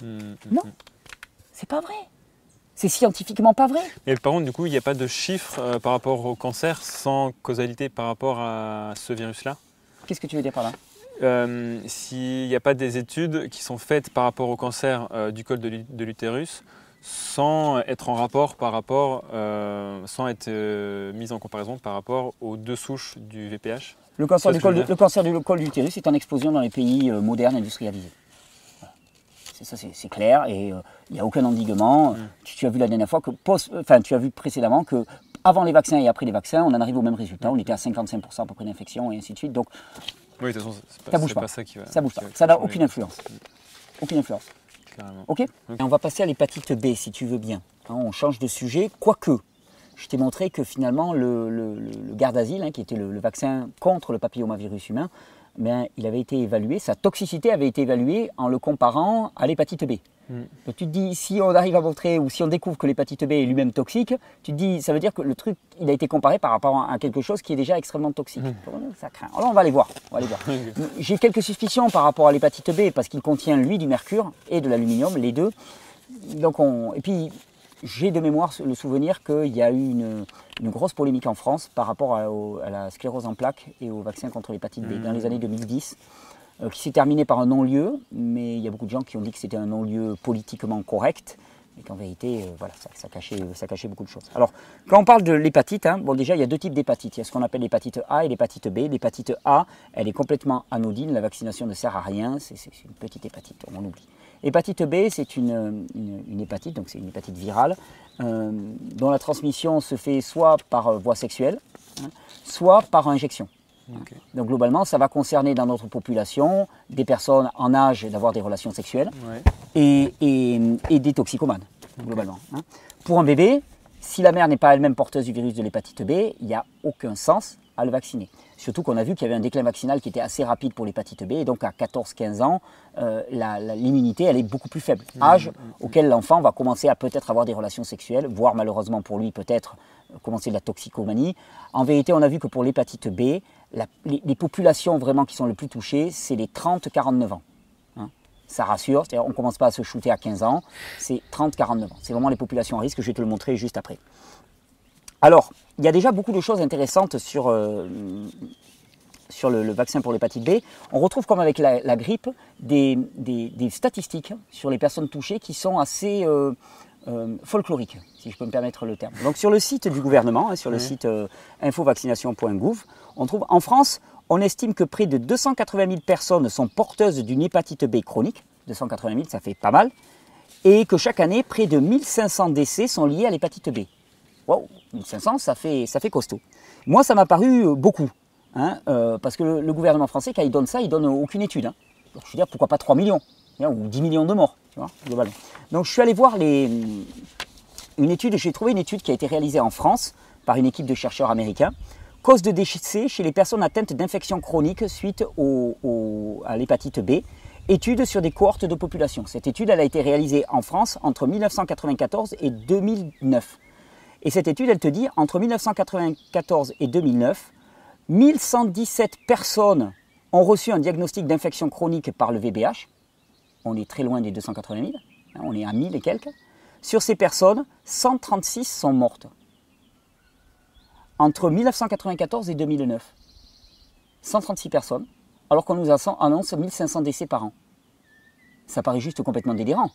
Mmh, mmh, non. Mmh. C'est pas vrai. C'est scientifiquement pas vrai. Et par contre, du coup, il n'y a pas de chiffres euh, par rapport au cancer sans causalité par rapport à ce virus-là? Qu'est-ce que tu veux dire par là? Euh, S'il n'y a pas des études qui sont faites par rapport au cancer euh, du col de l'utérus, sans être en rapport par rapport, sans être mise en comparaison par rapport aux deux souches du VPH Le cancer, du col, le cancer du col d'utérus est en explosion dans les pays modernes industrialisés. Ça, c'est clair et il n'y a aucun endiguement. Mm. Tu, as vu la dernière fois que, enfin, tu as vu précédemment que avant les vaccins et après les vaccins, on en arrive au même résultat. On était à 55% à peu près d'infection et ainsi de suite. Donc, oui, de toute façon, ça bouge pas. ça qui va. Ça bouge pas. Ça n'a aucune influence. Aucune influence. Ok On va passer à l'hépatite B si tu veux bien. Hein, on change de sujet, quoique. Je t'ai montré que finalement le, le, Gardasil, hein, qui était le, vaccin contre le papillomavirus humain, ben, il avait été évalué, sa toxicité avait été évaluée en le comparant à l'hépatite B. Mm. Donc tu te dis, si on arrive à montrer ou si on découvre que l'hépatite B est lui-même toxique, tu te dis, ça veut dire que le truc, il a été comparé par rapport à quelque chose qui est déjà extrêmement toxique. Mm. Ça craint. Alors on va aller voir. voir. J'ai quelques suspicions par rapport à l'hépatite B parce qu'il contient lui du mercure et de l'aluminium, les deux. Donc on, et puis j'ai de mémoire le souvenir qu'il y a eu une, grosse polémique en France par rapport à, la sclérose en plaques et au vaccin contre l'hépatite B dans les années 2010. Euh, qui s'est terminé par un non-lieu, mais il y a beaucoup de gens qui ont dit que c'était un non-lieu politiquement correct, et qu'en vérité, euh, voilà, ça, cachait, ça cachait beaucoup de choses. Alors, quand on parle de l'hépatite, hein, bon, déjà, il y a deux types d'hépatite. Il y a ce qu'on appelle l'hépatite A et l'hépatite B. L'hépatite A, elle est complètement anodine, la vaccination ne sert à rien, c'est une petite hépatite, on oublie. L'hépatite B, c'est une, une, hépatite, donc c'est une hépatite virale, euh, dont la transmission se fait soit par voie sexuelle, hein, soit par injection. Donc globalement, ça va concerner dans notre population des personnes en âge d'avoir des relations sexuelles et, des toxicomanes, globalement. Hein. Pour un bébé, si la mère n'est pas elle-même porteuse du virus de l'hépatite B, il n'y a aucun sens à le vacciner. Surtout qu'on a vu qu'il y avait un déclin vaccinal qui était assez rapide pour l'hépatite B, et donc à 14-15 ans, euh, l'immunité elle est beaucoup plus faible. Mmh, âge mmh, auquel l'enfant va commencer à peut-être avoir des relations sexuelles, voire malheureusement pour lui peut-être euh, commencer de la toxicomanie. En vérité, on a vu que pour l'hépatite B, les, populations vraiment qui sont les plus touchées, c'est les 30-49 ans. Hein. Ça rassure, on ne commence pas à se shooter à 15 ans, c'est 30-49 ans. C'est vraiment les populations à risque, je vais te le montrer juste après. Alors, il y a déjà beaucoup de choses intéressantes sur, euh, sur le, vaccin pour l'hépatite B. On retrouve comme avec la, grippe des, statistiques sur les personnes touchées qui sont assez euh, euh, folkloriques, si je peux me permettre le terme. Donc sur le site du gouvernement, hein, sur le site infovaccination.gouv, on trouve en France, on estime que près de 280 000 personnes sont porteuses d'une hépatite B chronique. 280 000, ça fait pas mal. Et que chaque année, près de 1500 décès sont liés à l'hépatite B. Wow, 1500, ça fait, ça fait costaud. Moi, ça m'a paru euh, beaucoup. Hein, euh, parce que le, gouvernement français, quand il donne ça, il donne aucune étude. Hein. je veux dire, pourquoi pas 3 millions ou 10 millions de morts, globalement. Donc je suis allé voir les, une étude, j'ai trouvé une étude qui a été réalisée en France par une équipe de chercheurs américains Cause de décès chez les personnes atteintes d'infections chroniques suite à l'hépatite B. Étude sur des cohortes de population. Cette étude elle a été réalisée en France entre 1994 et 2009. Et cette étude, elle te dit, entre 1994 et 2009, 1117 personnes ont reçu un diagnostic d'infection chronique par le VBH. On est très loin des 280 000, hein, on est à 1000 et quelques. Sur ces personnes, 136 sont mortes entre 1994 et 2009. 136 personnes, alors qu'on nous annonce 1500 décès par an. Ça paraît juste complètement délirant.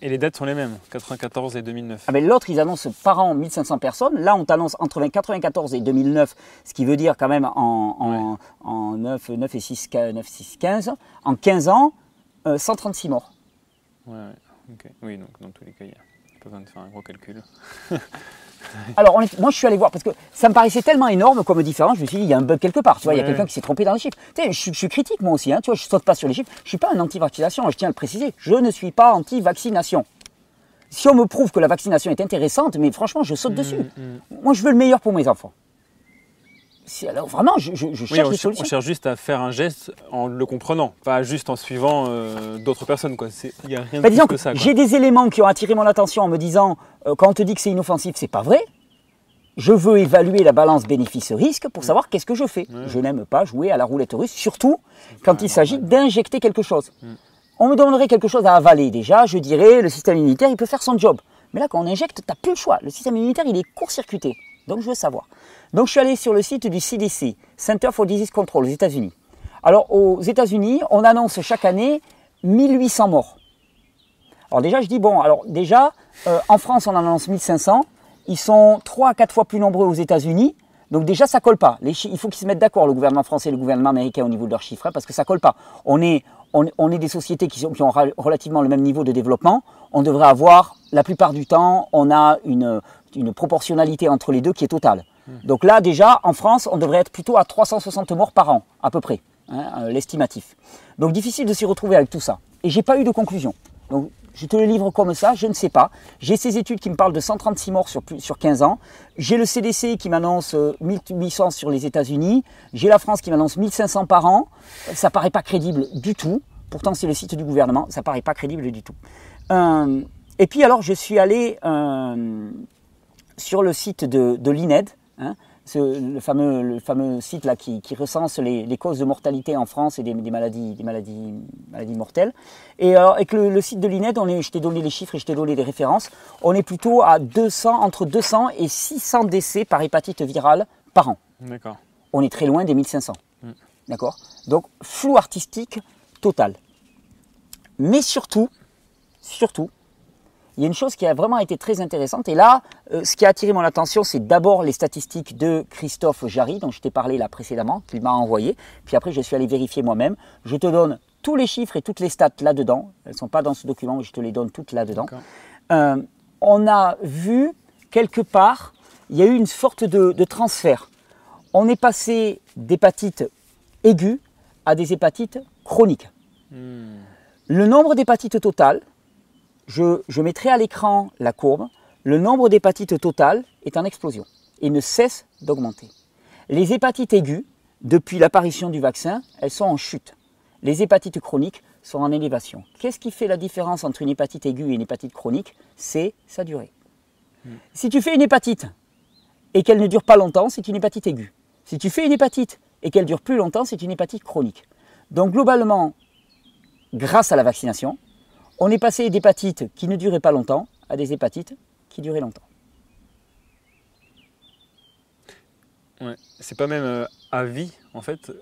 Et les dates sont les mêmes, 94 et 2009. Ah ben L'autre, ils annoncent par an 1500 personnes. Là, on t'annonce entre 1994 et 2009, ce qui veut dire quand même en, en, 9, 9, et 6, 9, 6, 15, en 15 ans, 136 euh, morts. Ouais, ok. Oui, donc dans tous les cas, il n'y a pas besoin de faire un gros calcul. Alors, moi, je suis allé voir parce que ça me paraissait tellement énorme comme différence. Je me suis dit, il y a un bug quelque part. Tu vois, il y a quelqu'un qui s'est trompé dans les chiffres. Tu sais, je, suis critique moi aussi. Hein, tu vois, je saute pas sur les chiffres. Je suis pas un anti-vaccination. Je tiens à le préciser. Je ne suis pas anti-vaccination. Si on me prouve que la vaccination est intéressante, mais franchement, je saute mmh, dessus. Mmh. Moi, je veux le meilleur pour mes enfants. Alors vraiment, je, cherche des solutions. On cherche juste à faire un geste en le comprenant, pas juste en suivant euh, d'autres personnes. Il n'y a rien de plus que ça. J'ai des éléments qui ont attiré mon attention en me disant, euh, quand on te dit que c'est inoffensif, c'est pas vrai je veux évaluer la balance bénéfice-risque pour mm. savoir qu'est-ce que je fais. Je n'aime pas jouer à la roulette russe, surtout quand il s'agit d'injecter quelque chose. Mm. On me donnerait quelque chose à avaler déjà, je dirais le système immunitaire, il peut faire son job. Mais là, quand on injecte, tu n'as plus le choix. Le système immunitaire, il est court-circuité. Donc, je veux savoir. Donc, je suis allé sur le site du CDC, Center for Disease Control, aux États-Unis. Alors, aux États-Unis, on annonce chaque année 1800 morts. Alors, déjà, je dis, bon, alors, déjà, euh, en France, on annonce 1500. Ils sont 3 à 4 fois plus nombreux aux États-Unis. Donc déjà, ça colle pas. il faut qu'ils se mettent d'accord, le gouvernement français et le gouvernement américain, au niveau de leurs chiffres, hein, parce que ça colle pas. On, est des sociétés qui, ont relativement le même niveau de développement. On devrait avoir, la plupart du temps, on a une, proportionnalité entre les deux qui est totale. Hmm. Donc là, déjà, en France, on devrait être plutôt à 360 morts par an, à peu près, hein, euh, l'estimatif. Donc difficile de s'y retrouver avec tout ça. Et j'ai pas eu de conclusion. Donc je te le livre comme ça, je ne sais pas. J'ai ces études qui me parlent de 136 morts sur, sur 15 ans. J'ai le CDC qui m'annonce 1800 euh, sur les États-Unis. J'ai la France qui m'annonce 1500 par an. Ça paraît pas crédible du tout. Pourtant, c'est le site du gouvernement. Ça paraît pas crédible du tout. Euh, et puis alors, je suis allé euh, sur le site de, de l'INED. Hein, le, fameux, le fameux site là qui, recense les, causes de mortalité en France et des, maladies, des maladies, maladies mortelles. Et alors, avec le, site de l'INED, on est, je t'ai donné les chiffres et je t'ai donné les références, on est plutôt à 200, entre 200 et 600 décès par hépatite virale par an. D'accord. On est très loin des 1500. Mm. D'accord? Donc, flou artistique total. Mais surtout, surtout, il y a une chose qui a vraiment été très intéressante. Et là, euh, ce qui a attiré mon attention, c'est d'abord les statistiques de Christophe Jarry, dont je t'ai parlé là précédemment, qu'il m'a envoyé. Puis après, je suis allé vérifier moi-même. Je te donne tous les chiffres et toutes les stats là-dedans. Elles ne sont pas dans ce document, mais je te les donne toutes là-dedans. Euh, on a vu quelque part, il y a eu une sorte de, transfert. On est passé d'hépatite aiguë à des hépatites chroniques. Hmm. Le nombre d'hépatites totales, je, mettrai à l'écran la courbe. Le nombre d'hépatites totales est en explosion et ne cesse d'augmenter. Les hépatites aiguës, depuis l'apparition du vaccin, elles sont en chute. Les hépatites chroniques sont en élévation. Qu'est-ce qui fait la différence entre une hépatite aiguë et une hépatite chronique? C'est sa durée. Hmm. Si tu fais une hépatite et qu'elle ne dure pas longtemps, c'est une hépatite aiguë. Si tu fais une hépatite et qu'elle dure plus longtemps, c'est une hépatite chronique. Donc globalement, grâce à la vaccination, on est passé d'hépatites qui ne duraient pas longtemps à des hépatites qui duraient longtemps. Ouais. C'est pas même euh, à vie en fait?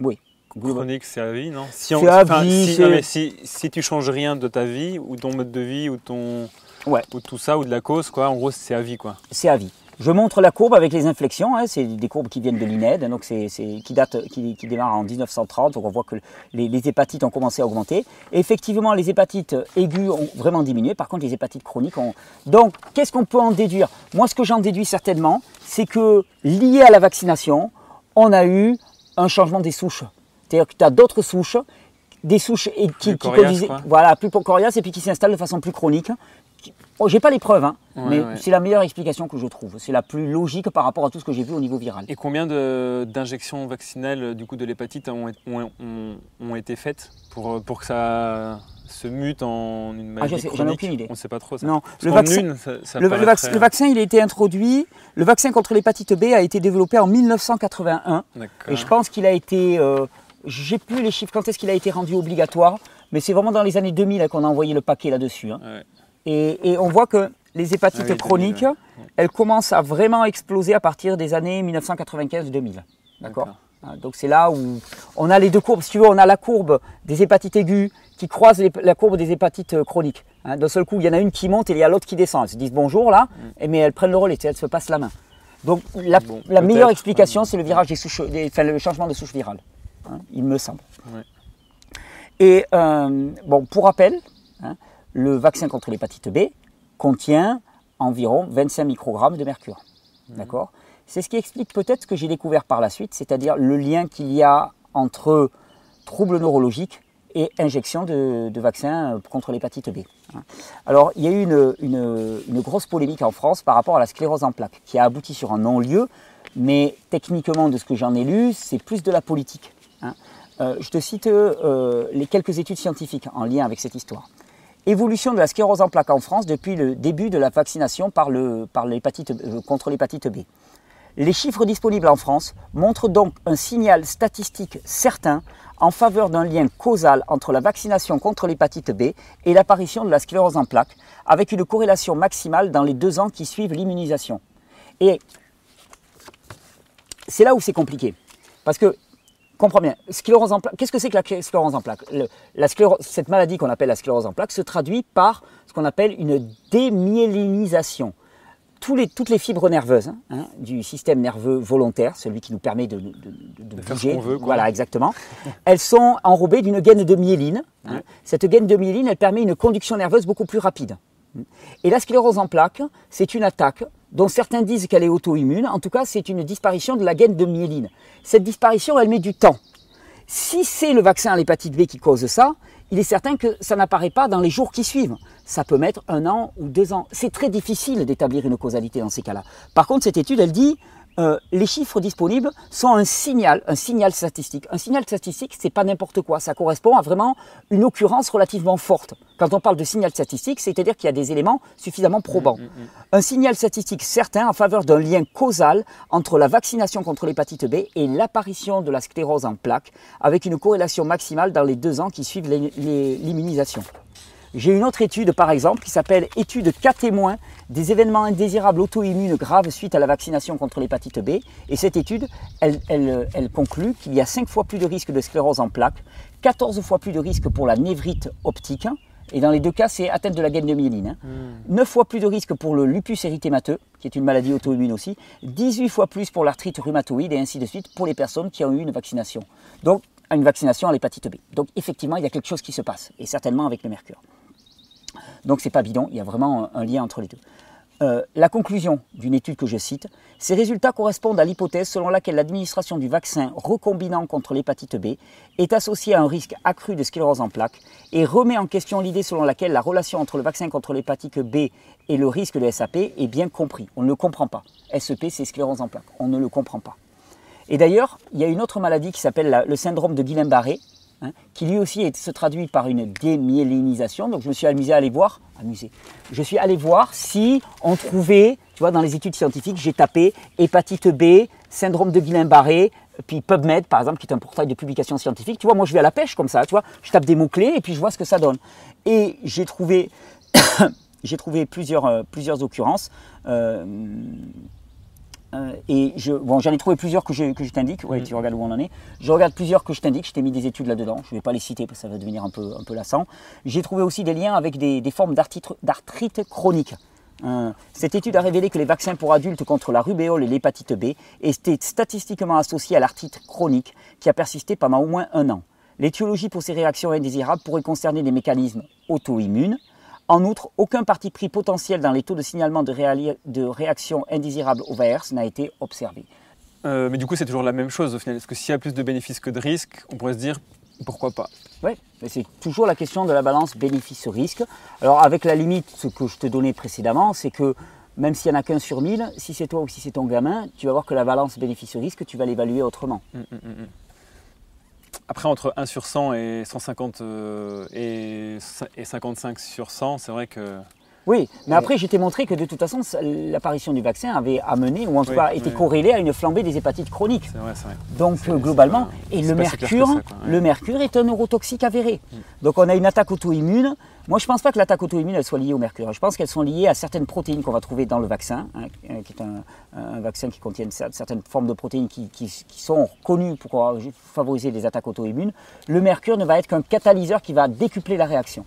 Oui. Chronique, c'est à vie, non? Si, on, à vie, si, si, tu changes rien de ta vie, ou ton mode de vie, ou ton. Ouais. Ou tout ça, ou de la cause, quoi, en gros, c'est à vie, quoi. C'est à vie. Je montre la courbe avec les inflexions, hein, c'est des courbes qui viennent de l'INED, donc c'est, qui, date, qui, qui démarrent en 1930, donc on voit que les, hépatites ont commencé à augmenter. effectivement, les hépatites aiguës ont vraiment diminué, par contre les hépatites chroniques ont... Donc, qu'est-ce qu'on peut en déduire? Moi, ce que j'en déduis certainement, c'est que lié à la vaccination, on a eu un changement des souches. C'est-à-dire que tu as d'autres souches des souches qui, qui voilà, plus coriaces et puis qui s'installent de façon plus chronique, Oh, j'ai pas les preuves, hein, mais c'est la meilleure explication que je trouve. C'est la plus logique par rapport à tout ce que j'ai vu au niveau viral. Et combien d'injections vaccinales du coup de l'hépatite ont, ont, été faites pour, pour que ça se mute en une ah, maladie ah, J'en ai aucune idée. On ne sait pas trop ça. Non, le vaccin, le, vaccin, il a été introduit. Le vaccin contre l'hépatite B a été développé en 1981. Et je pense qu'il a été. Euh, j'ai plus les chiffres quand est-ce qu'il a été rendu obligatoire, mais c'est vraiment dans les années 2000 qu'on a envoyé le paquet là-dessus. Hein. Et, on voit que les hépatites ah chroniques, elles commencent à vraiment exploser à partir des années 1995-2000. D'accord hein, Donc c'est là où on a les deux courbes. Si tu veux, on a la courbe des hépatites aiguës qui croise la courbe des hépatites euh, chroniques. Hein. D'un seul coup, il y en a une qui monte et il y a l'autre qui descend. Elles se disent bonjour là, mm. mais elles prennent le relais, elles se passent la main. Donc la, meilleure explication, c'est le virage des souches, le changement de souche virale, hein, il me semble. Et euh, bon, pour rappel, le vaccin contre l'hépatite B contient environ 25 microgrammes de mercure. Mhm. D'accord? C'est ce qui explique peut-être ce que j'ai découvert par la suite, c'est-à-dire le lien qu'il y a entre troubles neurologiques et injection de, vaccins contre l'hépatite B. Alors, il y a eu une, grosse polémique en France par rapport à la sclérose en plaques, qui a abouti sur un non-lieu, mais techniquement, de ce que j'en ai lu, c'est plus de la politique. Hein. Euh, je te cite euh, les quelques études scientifiques en lien avec cette histoire. Évolution de la sclérose en plaques en France depuis le début de la vaccination par le, par euh, contre l'hépatite B. Les chiffres disponibles en France montrent donc un signal statistique certain en faveur d'un lien causal entre la vaccination contre l'hépatite B et l'apparition de la sclérose en plaques, avec une corrélation maximale dans les deux ans qui suivent l'immunisation. Et c'est là où c'est compliqué. Parce que comprends bien, sclérose en plaques, qu'est-ce que c'est que la sclérose en plaques? La Cette maladie qu'on appelle la sclérose en plaques se traduit par ce qu'on appelle une démyélinisation. Les, toutes les fibres nerveuses hein, hein, du système nerveux volontaire, celui qui nous permet de, bouger, veut, voilà exactement, elles sont enrobées d'une gaine de myéline. Hein. Cette gaine de myéline, elle permet une conduction nerveuse beaucoup plus rapide. Et la sclérose en plaques, c'est une attaque dont certains disent qu'elle est auto-immune. En tout cas, c'est une disparition de la gaine de myéline. Cette disparition, elle met du temps. Si c'est le vaccin à l'hépatite B qui cause ça, il est certain que ça n'apparaît pas dans les jours qui suivent. Ça peut mettre un an ou deux ans. C'est très difficile d'établir une causalité dans ces cas-là. Par contre, cette étude, elle dit euh, les chiffres disponibles sont un signal, un signal statistique. Un signal statistique, c'est pas n'importe quoi. Ça correspond à vraiment une occurrence relativement forte. Quand on parle de signal statistique, c'est-à-dire qu'il y a des éléments suffisamment probants. Mm, mm, mm. Un signal statistique certain en faveur d'un lien causal entre la vaccination contre l'hépatite B et l'apparition de la sclérose en plaques, avec une corrélation maximale dans les deux ans qui suivent l'immunisation. J'ai une autre étude, par exemple, qui s'appelle Étude cas témoins des événements indésirables auto-immunes graves suite à la vaccination contre l'hépatite B. Et cette étude, elle, conclut qu'il y a 5 fois plus de risque de sclérose en plaques, 14 fois plus de risque pour la névrite optique, et dans les deux cas, c'est atteinte de la gaine de myéline. 9 hein. hmm. fois plus de risque pour le lupus érythémateux, qui est une maladie auto-immune aussi. 18 fois plus pour l'arthrite rhumatoïde et ainsi de suite pour les personnes qui ont eu une vaccination. Donc, une vaccination à l'hépatite B. Donc, effectivement, il y a quelque chose qui se passe, et certainement avec le mercure. Donc c'est pas bidon, il y a vraiment un, lien entre les deux. Euh, la conclusion d'une étude que je cite, ces résultats correspondent à l'hypothèse selon laquelle l'administration du vaccin recombinant contre l'hépatite B est associée à un risque accru de sclérose en plaques et remet en question l'idée selon laquelle la relation entre le vaccin contre l'hépatite B et le risque de SAP est bien compris. On ne le comprend pas. SEP, c'est sclérose en plaques. On ne le comprend pas. Et d'ailleurs, il y a une autre maladie qui s'appelle le syndrome de Guillain-Barré, Hein, qui lui aussi se traduit par une démyélinisation. Donc je me suis amusé à aller voir, amusé. Je suis allé voir si on trouvait, tu vois, dans les études scientifiques, j'ai tapé hépatite B, syndrome de Guillain-Barré, puis PubMed par exemple, qui est un portail de publication scientifique. Tu vois, moi je vais à la pêche comme ça, tu vois, je tape des mots clés et puis je vois ce que ça donne. Et j'ai trouvé, j'ai trouvé plusieurs, euh, occurrences. Euh, euh, et je, bon, j'en ai trouvé plusieurs que je, que je t'indique. Ouais, mm. tu regardes où on en est. Je regarde plusieurs que je t'indique. Je t'ai mis des études là-dedans. Je ne vais pas les citer parce que ça va devenir un peu, un peu lassant. J'ai trouvé aussi des liens avec des, des formes d'arthrite chronique. Euh, cette étude a révélé que les vaccins pour adultes contre la rubéole et l'hépatite B étaient statistiquement associés à l'arthrite chronique qui a persisté pendant au moins un an. L'étiologie pour ces réactions indésirables pourrait concerner des mécanismes auto-immunes, en outre, aucun parti pris potentiel dans les taux de signalement de, réaction indésirable au virus n'a été observé. Euh, mais du coup, c'est toujours la même chose au final. Est-ce que s'il y a plus de bénéfices que de risques, on pourrait se dire pourquoi pas? Oui, c'est toujours la question de la balance bénéfice-risque. Alors, avec la limite, ce que je te donnais précédemment, c'est que même s'il n'y en a qu'un sur mille, si c'est toi ou si c'est ton gamin, tu vas voir que la balance bénéfice-risque, tu vas l'évaluer autrement. Hum, hum, hum, après, entre 1 sur 100 et 150 euh, et, 55 sur 100, c'est vrai que. Oui, mais après, je t'ai montré que de toute façon, l'apparition du vaccin avait amené, ou en tout cas été corrélée à une flambée des hépatites chroniques. C'est vrai, c'est vrai. Donc, globalement, et le mercure, le mercure est un neurotoxique avéré. Mm. Donc, on a une attaque auto-immune Moi, je ne pense pas que l'attaque auto-immune soit liée au mercure. Je pense qu'elles sont liées à certaines protéines qu'on va trouver dans le vaccin, hein, euh, qui est un, vaccin qui contient certaines formes de protéines qui, sont connues pour favoriser les attaques auto-immunes. Le mercure ne va être qu'un catalyseur qui va décupler la réaction.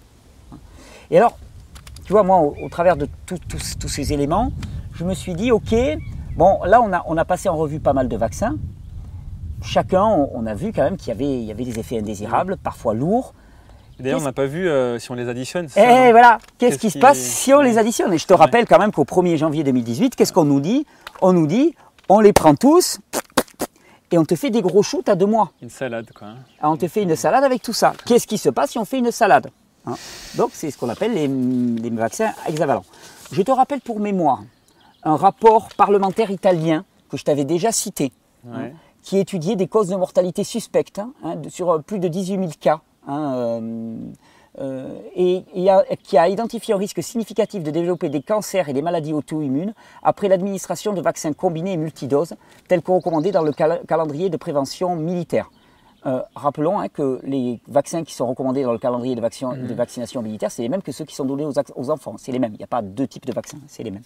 Et alors, tu vois, moi, au, travers de tous ces éléments, je me suis dit, ok, bon, là, on a, passé en revue pas mal de vaccins. Chacun, on, a vu quand même qu'il y avait des effets indésirables, parfois lourds. D'ailleurs, on n'a pas vu euh, si on les additionne. Eh, voilà, qu'est-ce qui se passe si on les additionne Et je te rappelle quand même qu'au 1er janvier 2018, qu'est-ce qu'on nous dit? On nous dit, on les prend tous et on te fait des gros shoots à deux mois. Une salade, quoi. Hein. Ah, on te fait une salade avec tout ça. Qu'est-ce qui se passe si on fait une salade hein? Donc, c'est ce qu'on appelle les, les vaccins hexavalents. Je te rappelle pour mémoire un rapport parlementaire italien que je t'avais déjà cité, hein, qui étudiait des causes de mortalité suspectes hein, sur euh, plus de 18 000 cas. Hein, euh, euh, et, qui a identifié un risque significatif de développer des cancers et des maladies auto-immunes après l'administration de vaccins combinés et multidoses, tels que recommandés dans le calendrier de prévention militaire. rappelons que les vaccins qui sont recommandés dans le calendrier de, mhm. vaccination militaire, c'est les mêmes que ceux qui sont donnés aux, aux enfants. C'est les mêmes. Il n'y a pas deux types de vaccins, c'est les mêmes.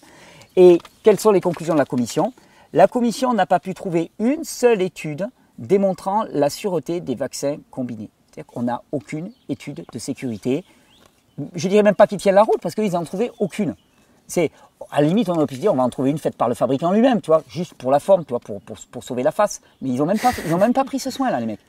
Et quelles sont les conclusions de la commission? La commission n'a pas pu trouver une seule étude démontrant la sûreté des vaccins combinés. C'est-à-dire qu'on n'a aucune étude de sécurité. Je dirais même pas qu'ils tiennent la route parce qu'ils n'en trouvé aucune. C'est, à la limite, on aurait pu se dire, on va en trouver une faite par le fabricant lui-même, tu vois, juste pour la forme, tu vois, pour, pour, sauver la face. Mais ils n'ont même, pas, même pas pris ce soin-là, les mecs.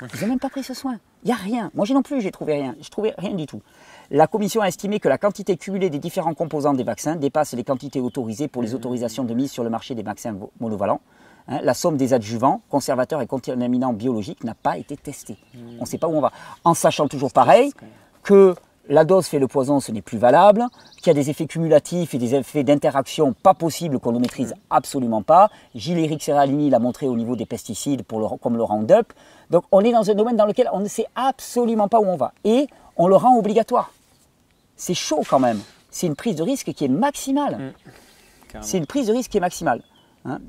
Ils n'ont même pas pris ce soin. Il n'y a rien. Moi, j'ai non plus, j'ai trouvé rien. Je trouvais rien du tout. La Commission a estimé que la quantité cumulée des différents composants des vaccins dépasse les quantités autorisées pour les autorisations de mise sur le marché des vaccins monovalents. Hein, la somme des adjuvants, conservateurs et contaminants biologiques n'a pas été testée. Hmm. On ne sait pas où on va. En sachant toujours pareil que la dose fait le poison, ce n'est plus valable, qu'il y a des effets cumulatifs et des effets d'interaction pas possibles qu'on ne maîtrise hmm. absolument pas. Gilles-Éric Serralini l'a montré au niveau des pesticides pour comme le Roundup. Donc on est dans un domaine dans lequel on ne sait absolument pas où on va. Et on le rend obligatoire. C'est chaud quand même. C'est une prise de risque qui est maximale. Mm. C'est une prise de risque qui est maximale. Hein.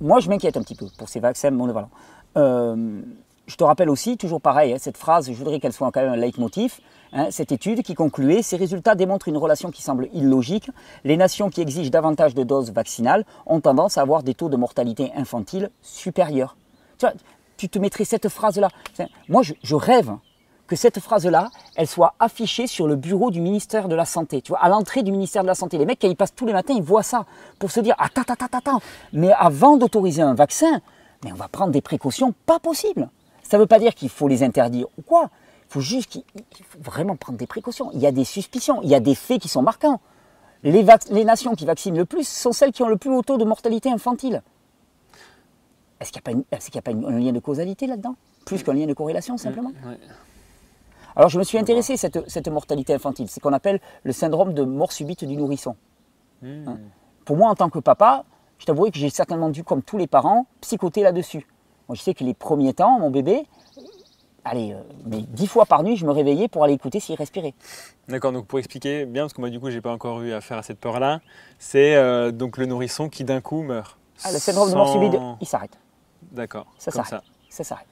Moi, je m'inquiète un petit peu pour ces vaccins monovalents. Euh, je te rappelle aussi, toujours pareil, hein, cette phrase, je voudrais qu'elle soit quand même un leitmotiv. Hein, cette étude qui concluait, ces résultats démontrent une relation qui semble illogique. Les nations qui exigent davantage de doses vaccinales ont tendance à avoir des taux de mortalité infantile supérieurs. Tu, vois, tu te mettrais cette phrase-là. Moi, je rêve que cette phrase-là, elle soit affichée sur le bureau du ministère de la Santé. Tu vois, à l'entrée du ministère de la Santé. Les mecs, quand ils passent tous les matins, ils voient ça pour se dire Attends, attends, attends, attends. Mais avant d'autoriser un vaccin, mais on va prendre des précautions pas possibles. Ça ne veut pas dire qu'il faut les interdire ou quoi. Il faut juste qu'il faut vraiment prendre des précautions. Il y a des suspicions, il y a des faits qui sont marquants. Les, les nations qui vaccinent le plus sont celles qui ont le plus haut taux de mortalité infantile. Est-ce qu'il n'y a, pas, un lien de causalité là-dedans? Plus qu'un lien de corrélation, simplement? Alors je me suis intéressé à cette, mortalité infantile, c'est ce qu'on appelle le syndrome de mort subite du nourrisson. Hmm. Hein. Pour moi, en tant que papa, je t'avoue que j'ai certainement dû, comme tous les parents, psychoter là-dessus. Moi, je sais que les premiers temps, mon bébé, allez, euh, mais dix fois par nuit, je me réveillais pour aller écouter s'il respirait. D'accord, donc pour expliquer bien, parce que moi du coup, j'ai pas encore eu affaire à cette peur-là, c'est euh, donc le nourrisson qui d'un coup meurt. Ah, le syndrome de mort subite, il s'arrête. D'accord. Ça s'arrête. Ça s'arrête.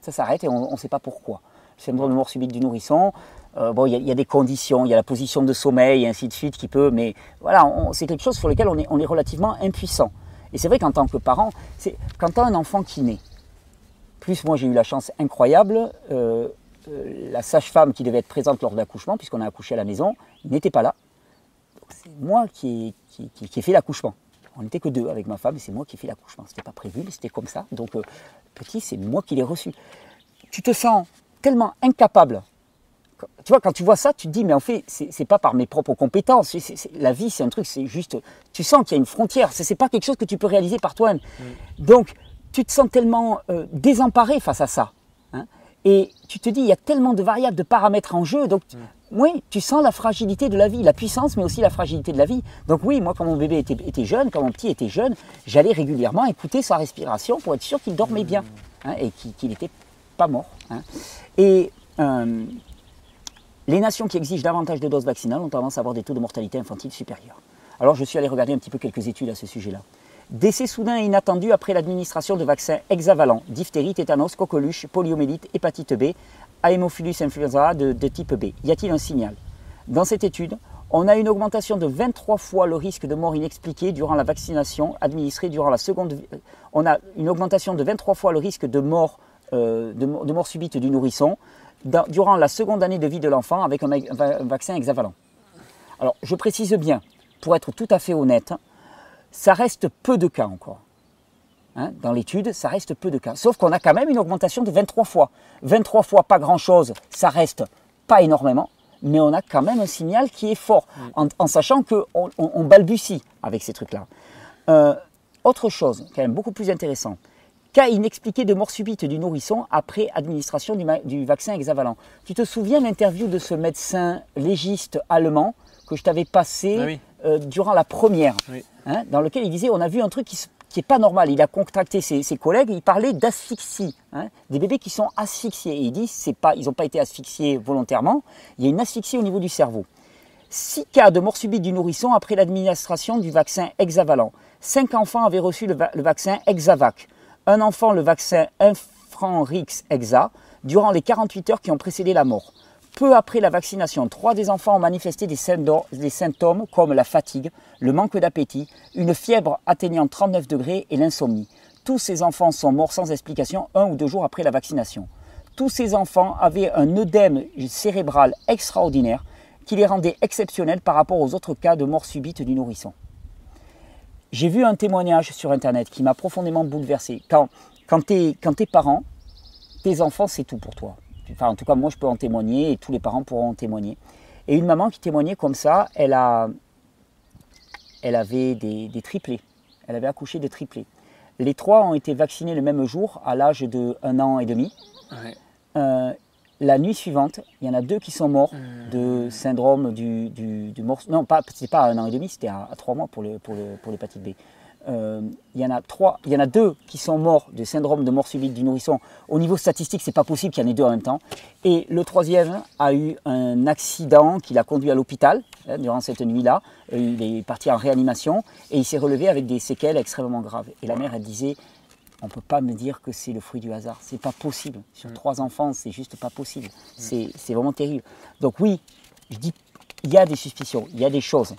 Ça s'arrête et on ne sait pas pourquoi syndrome de mort subite du nourrisson. Euh, bon, il y, a des conditions, il y a la position de sommeil, et ainsi de suite, qui peut, mais voilà, c'est quelque chose sur lequel on est, on est relativement impuissant. Et c'est vrai qu'en tant que parent, c'est quand as un enfant qui naît, plus moi j'ai eu la chance incroyable, euh, euh, la sage-femme qui devait être présente lors de l'accouchement, puisqu'on a accouché à la maison, n'était pas là. C'est moi qui ai, qui, fait l'accouchement. On n'était que deux avec ma femme et c'est moi qui ai fait l'accouchement. C'était pas prévu, mais c'était comme ça. Donc, petit, c'est moi qui l'ai reçu. Tu te sens tellement incapable. Tu vois, quand tu vois ça, tu te dis, mais en fait, c'est pas par mes propres compétences. la vie, c'est un truc, c'est juste. Tu sens qu'il y a une frontière. C'est pas quelque chose que tu peux réaliser par toi-même. Mm. Donc, tu te sens tellement euh, désemparé face à ça. Hein. et tu te dis, il y a tellement de variables, de paramètres en jeu. Donc, mm. oui, tu sens la fragilité de la vie, la puissance, mais aussi la fragilité de la vie. Donc, oui, moi, quand mon bébé était, jeune, quand mon petit était jeune, j'allais régulièrement écouter sa respiration pour être sûr qu'il dormait bien hein, et qu'il n'était pas mort. Hein. Et euh, les nations qui exigent davantage de doses vaccinales ont tendance à avoir des taux de mortalité infantile supérieurs. Alors je suis allé regarder un petit peu quelques études à ce sujet-là. Décès soudain et inattendu après l'administration de vaccins hexavalents, diphtérie, tétanos, coqueluche, poliomélite, hépatite B, Haemophilus influenza de type B. Y a-t-il un signal? Dans cette étude, on a une augmentation de 23 fois le risque de mort inexpliquée durant la vaccination administrée durant la seconde. On a une augmentation de 23 fois le risque de mort, euh, de, mort subite du nourrisson durant la seconde année de vie de l'enfant avec un, vaccin hexavalent. Alors, je précise bien, pour être tout à fait honnête, ça reste peu de cas encore. Hein, dans l'étude, ça reste peu de cas. Sauf qu'on a quand même une augmentation de 23 fois. 23 fois, pas grand-chose, ça reste pas énormément mais on a quand même un signal qui est fort, mm. en, sachant qu'on on, balbutie avec ces trucs-là. Euh, autre chose, quand même beaucoup plus intéressant, cas inexpliqué de mort subite du nourrisson après administration du, vaccin hexavalent. Tu te souviens l'interview de ce médecin légiste allemand que je t'avais passé ah euh, durant la première, hein, dans lequel il disait on a vu un truc qui se qui n'est pas normal. Il a contracté ses, collègues, il parlait d'asphyxie, hein, des bébés qui sont asphyxiés. Et il dit c'est pas, ils n'ont pas été asphyxiés volontairement, il y a une asphyxie au niveau du cerveau. Six cas de mort subite du nourrisson après l'administration du vaccin hexavalent. Cinq enfants avaient reçu le, vaccin Hexavac. Un enfant le vaccin Infranrix Hexa durant les 48 heures qui ont précédé la mort. Peu après la vaccination, trois des enfants ont manifesté des symptômes comme la fatigue, le manque d'appétit, une fièvre atteignant 39 degrés et l'insomnie. Tous ces enfants sont morts sans explication un ou deux jours après la vaccination. Tous ces enfants avaient un œdème cérébral extraordinaire qui les rendait exceptionnels par rapport aux autres cas de mort subite du nourrisson. J'ai vu un témoignage sur Internet qui m'a profondément bouleversé. Quand, quand tu es parent, tes enfants, c'est tout pour toi. Enfin, en tout cas, moi, je peux en témoigner et tous les parents pourront en témoigner. Et une maman qui témoignait comme ça, elle, a, elle avait des, triplés. Elle avait accouché de triplés. Les trois ont été vaccinés le même jour, à l'âge de un an et demi. Euh, la nuit suivante, il y en a deux qui sont morts mmh. de syndrome du, du, morceau. Non, pas, c'est pas à un an et demi, c'était à, trois mois pour, le, pour, le, pour l'hépatite B. Euh, il y en a trois, il y en a deux qui sont morts du syndrome de mort subite du nourrisson. Au niveau statistique, c'est pas possible qu'il y en ait deux en même temps. Et le troisième a eu un accident qui l'a conduit à l'hôpital hein, durant cette nuit-là. Euh, il est parti en réanimation et il s'est relevé avec des séquelles extrêmement graves. Et la mère, elle disait, on peut pas me dire que c'est le fruit du hasard. C'est pas possible. Sur mm. trois enfants, c'est juste pas possible. Mm. C'est vraiment terrible. Donc oui, je dis, il y a des suspicions, il y a des choses.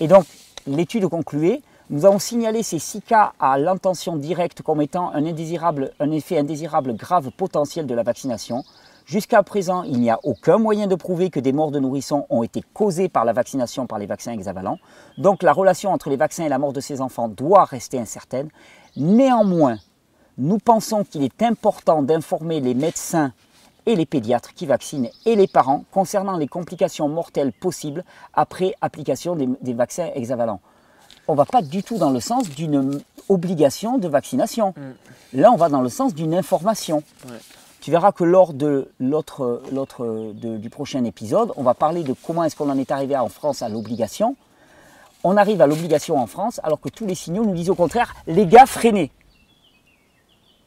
Et donc l'étude concluait nous avons signalé ces six cas à l'intention directe comme étant un, indésirable, un effet indésirable grave potentiel de la vaccination. Jusqu'à présent, il n'y a aucun moyen de prouver que des morts de nourrissons ont été causées par la vaccination par les vaccins hexavalents. Donc la relation entre les vaccins et la mort de ces enfants doit rester incertaine. Néanmoins, nous pensons qu'il est important d'informer les médecins et les pédiatres qui vaccinent et les parents concernant les complications mortelles possibles après application des, des vaccins hexavalents on ne va pas du tout dans le sens d'une obligation de vaccination. Mm. Là, on va dans le sens d'une information. Tu verras que lors de l'autre, l'autre du prochain épisode, on va parler de comment est-ce qu'on en est arrivé en France à l'obligation. On arrive à l'obligation en France alors que tous les signaux nous disent au contraire, les gars, freinez.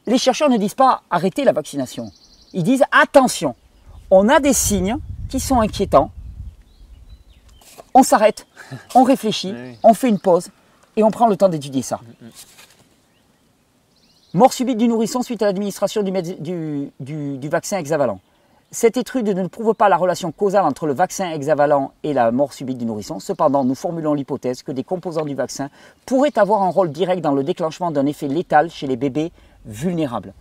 Les chercheurs ne disent pas arrêtez la vaccination. Ils disent attention, on a des signes qui sont inquiétants, on s'arrête, on réfléchit, on fait une pause et on prend le temps d'étudier ça. Mm, mm. Mort subite du nourrisson suite à l'administration du, vaccin hexavalent. Cette étude ne prouve pas la relation causale entre le vaccin hexavalent et la mort subite du nourrisson. Cependant, nous formulons l'hypothèse que des composants du vaccin pourraient avoir un rôle direct dans le déclenchement d'un effet létal chez les bébés vulnérables.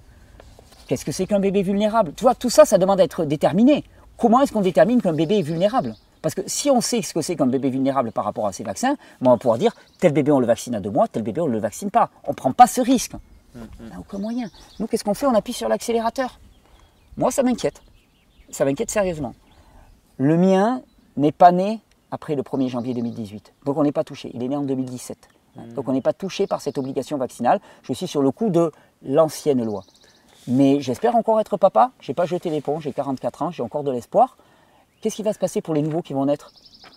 Qu'est-ce que c'est qu'un bébé vulnérable? Tu vois, tout ça, ça demande à être déterminé. Comment est-ce qu'on détermine qu'un bébé est vulnérable? Parce que si on sait ce que c'est qu'un bébé vulnérable par rapport à ces vaccins, on va pouvoir dire tel bébé on le vaccine à deux mois, tel bébé on ne le vaccine pas. On ne prend pas ce risque. On n'a aucun moyen. Nous, qu'est-ce qu'on fait? On appuie sur l'accélérateur. Moi, ça m'inquiète. Ça m'inquiète sérieusement. Le mien n'est pas né après le 1er janvier 2018. Donc on n'est pas touché. Il est né en 2017. Donc on n'est pas touché par cette obligation vaccinale. Je suis sur le coup de l'ancienne loi. Mais j'espère encore être papa. Je n'ai pas jeté l'éponge, j'ai 44 ans, j'ai encore de l'espoir. Qu'est-ce qui va se passer pour les nouveaux qui vont naître?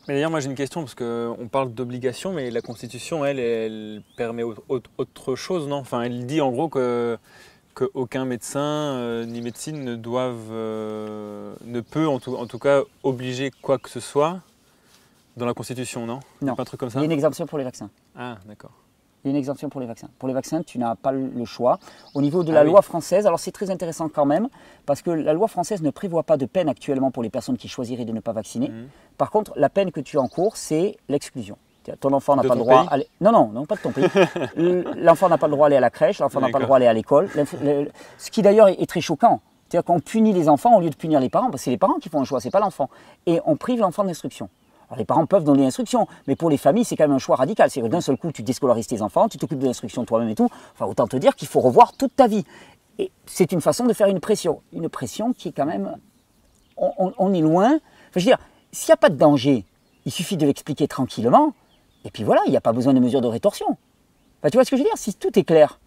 Mais d'ailleurs, moi j'ai une question parce qu'on parle d'obligation, mais la Constitution, elle, elle permet autre chose, non? Enfin, elle dit en gros que qu'aucun médecin euh, ni médecine ne doivent, euh, ne peut en tout, en tout, cas obliger quoi que ce soit dans la Constitution, non? Non. Pas un truc comme ça? Il y a une exemption pour les vaccins. Ah, d'accord. Il y a une exemption pour les vaccins. Pour les vaccins, tu n'as pas le choix. Au niveau de la ah loi française, alors c'est très intéressant quand même, parce que la loi française ne prévoit pas de peine actuellement pour les personnes qui choisiraient de ne pas vacciner. Mhm. Par contre, la peine que tu encours, c'est l'exclusion. Ton enfant n'a pas le droit. À aller... Non, non, non, pas de ton pays. l'enfant n'a pas le droit d'aller à la crèche, l'enfant n'a pas le droit d'aller à l'école. Ce qui d'ailleurs est très choquant. C'est-à-dire qu'on punit les enfants au lieu de punir les parents, parce que c'est les parents qui font un choix, c'est pas l'enfant. Et on prive l'enfant d'instruction. Alors les parents peuvent donner l'instruction, mais pour les familles, c'est quand même un choix radical. C'est que d'un seul coup, tu déscolarises tes enfants, tu t'occupes de l'instruction toi-même et tout. Enfin, autant te dire qu'il faut revoir toute ta vie. Et c'est une façon de faire une pression. Une pression qui est quand même. On, est loin. Enfin, je veux dire, s'il n'y a pas de danger, il suffit de l'expliquer tranquillement. Et puis voilà, il n'y a pas besoin de mesures de rétorsion. Enfin, tu vois ce que je veux dire? Si tout est clair,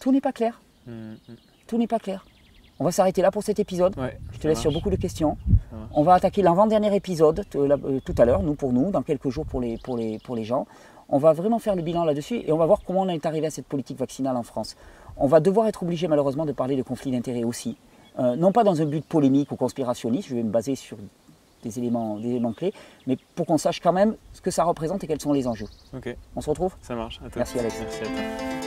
tout n'est pas clair. Mmh, mmh. Tout n'est pas clair. On va s'arrêter là pour cet épisode. je te laisse sur beaucoup de questions. On va attaquer l'avant-dernier épisode euh, tout à l'heure, nous pour nous, dans quelques jours pour les, pour, les, pour les gens. On va vraiment faire le bilan là-dessus et on va voir comment on est arrivé à cette politique vaccinale en France. On va devoir être obligé malheureusement de parler de conflits d'intérêts aussi. Euh, non pas dans un but polémique ou conspirationniste, je vais me baser sur des éléments, des éléments clés, mais pour qu'on sache quand même ce que ça représente et quels sont les enjeux. Ok. On se retrouve? Ça marche. Merci Alex. Merci à toi.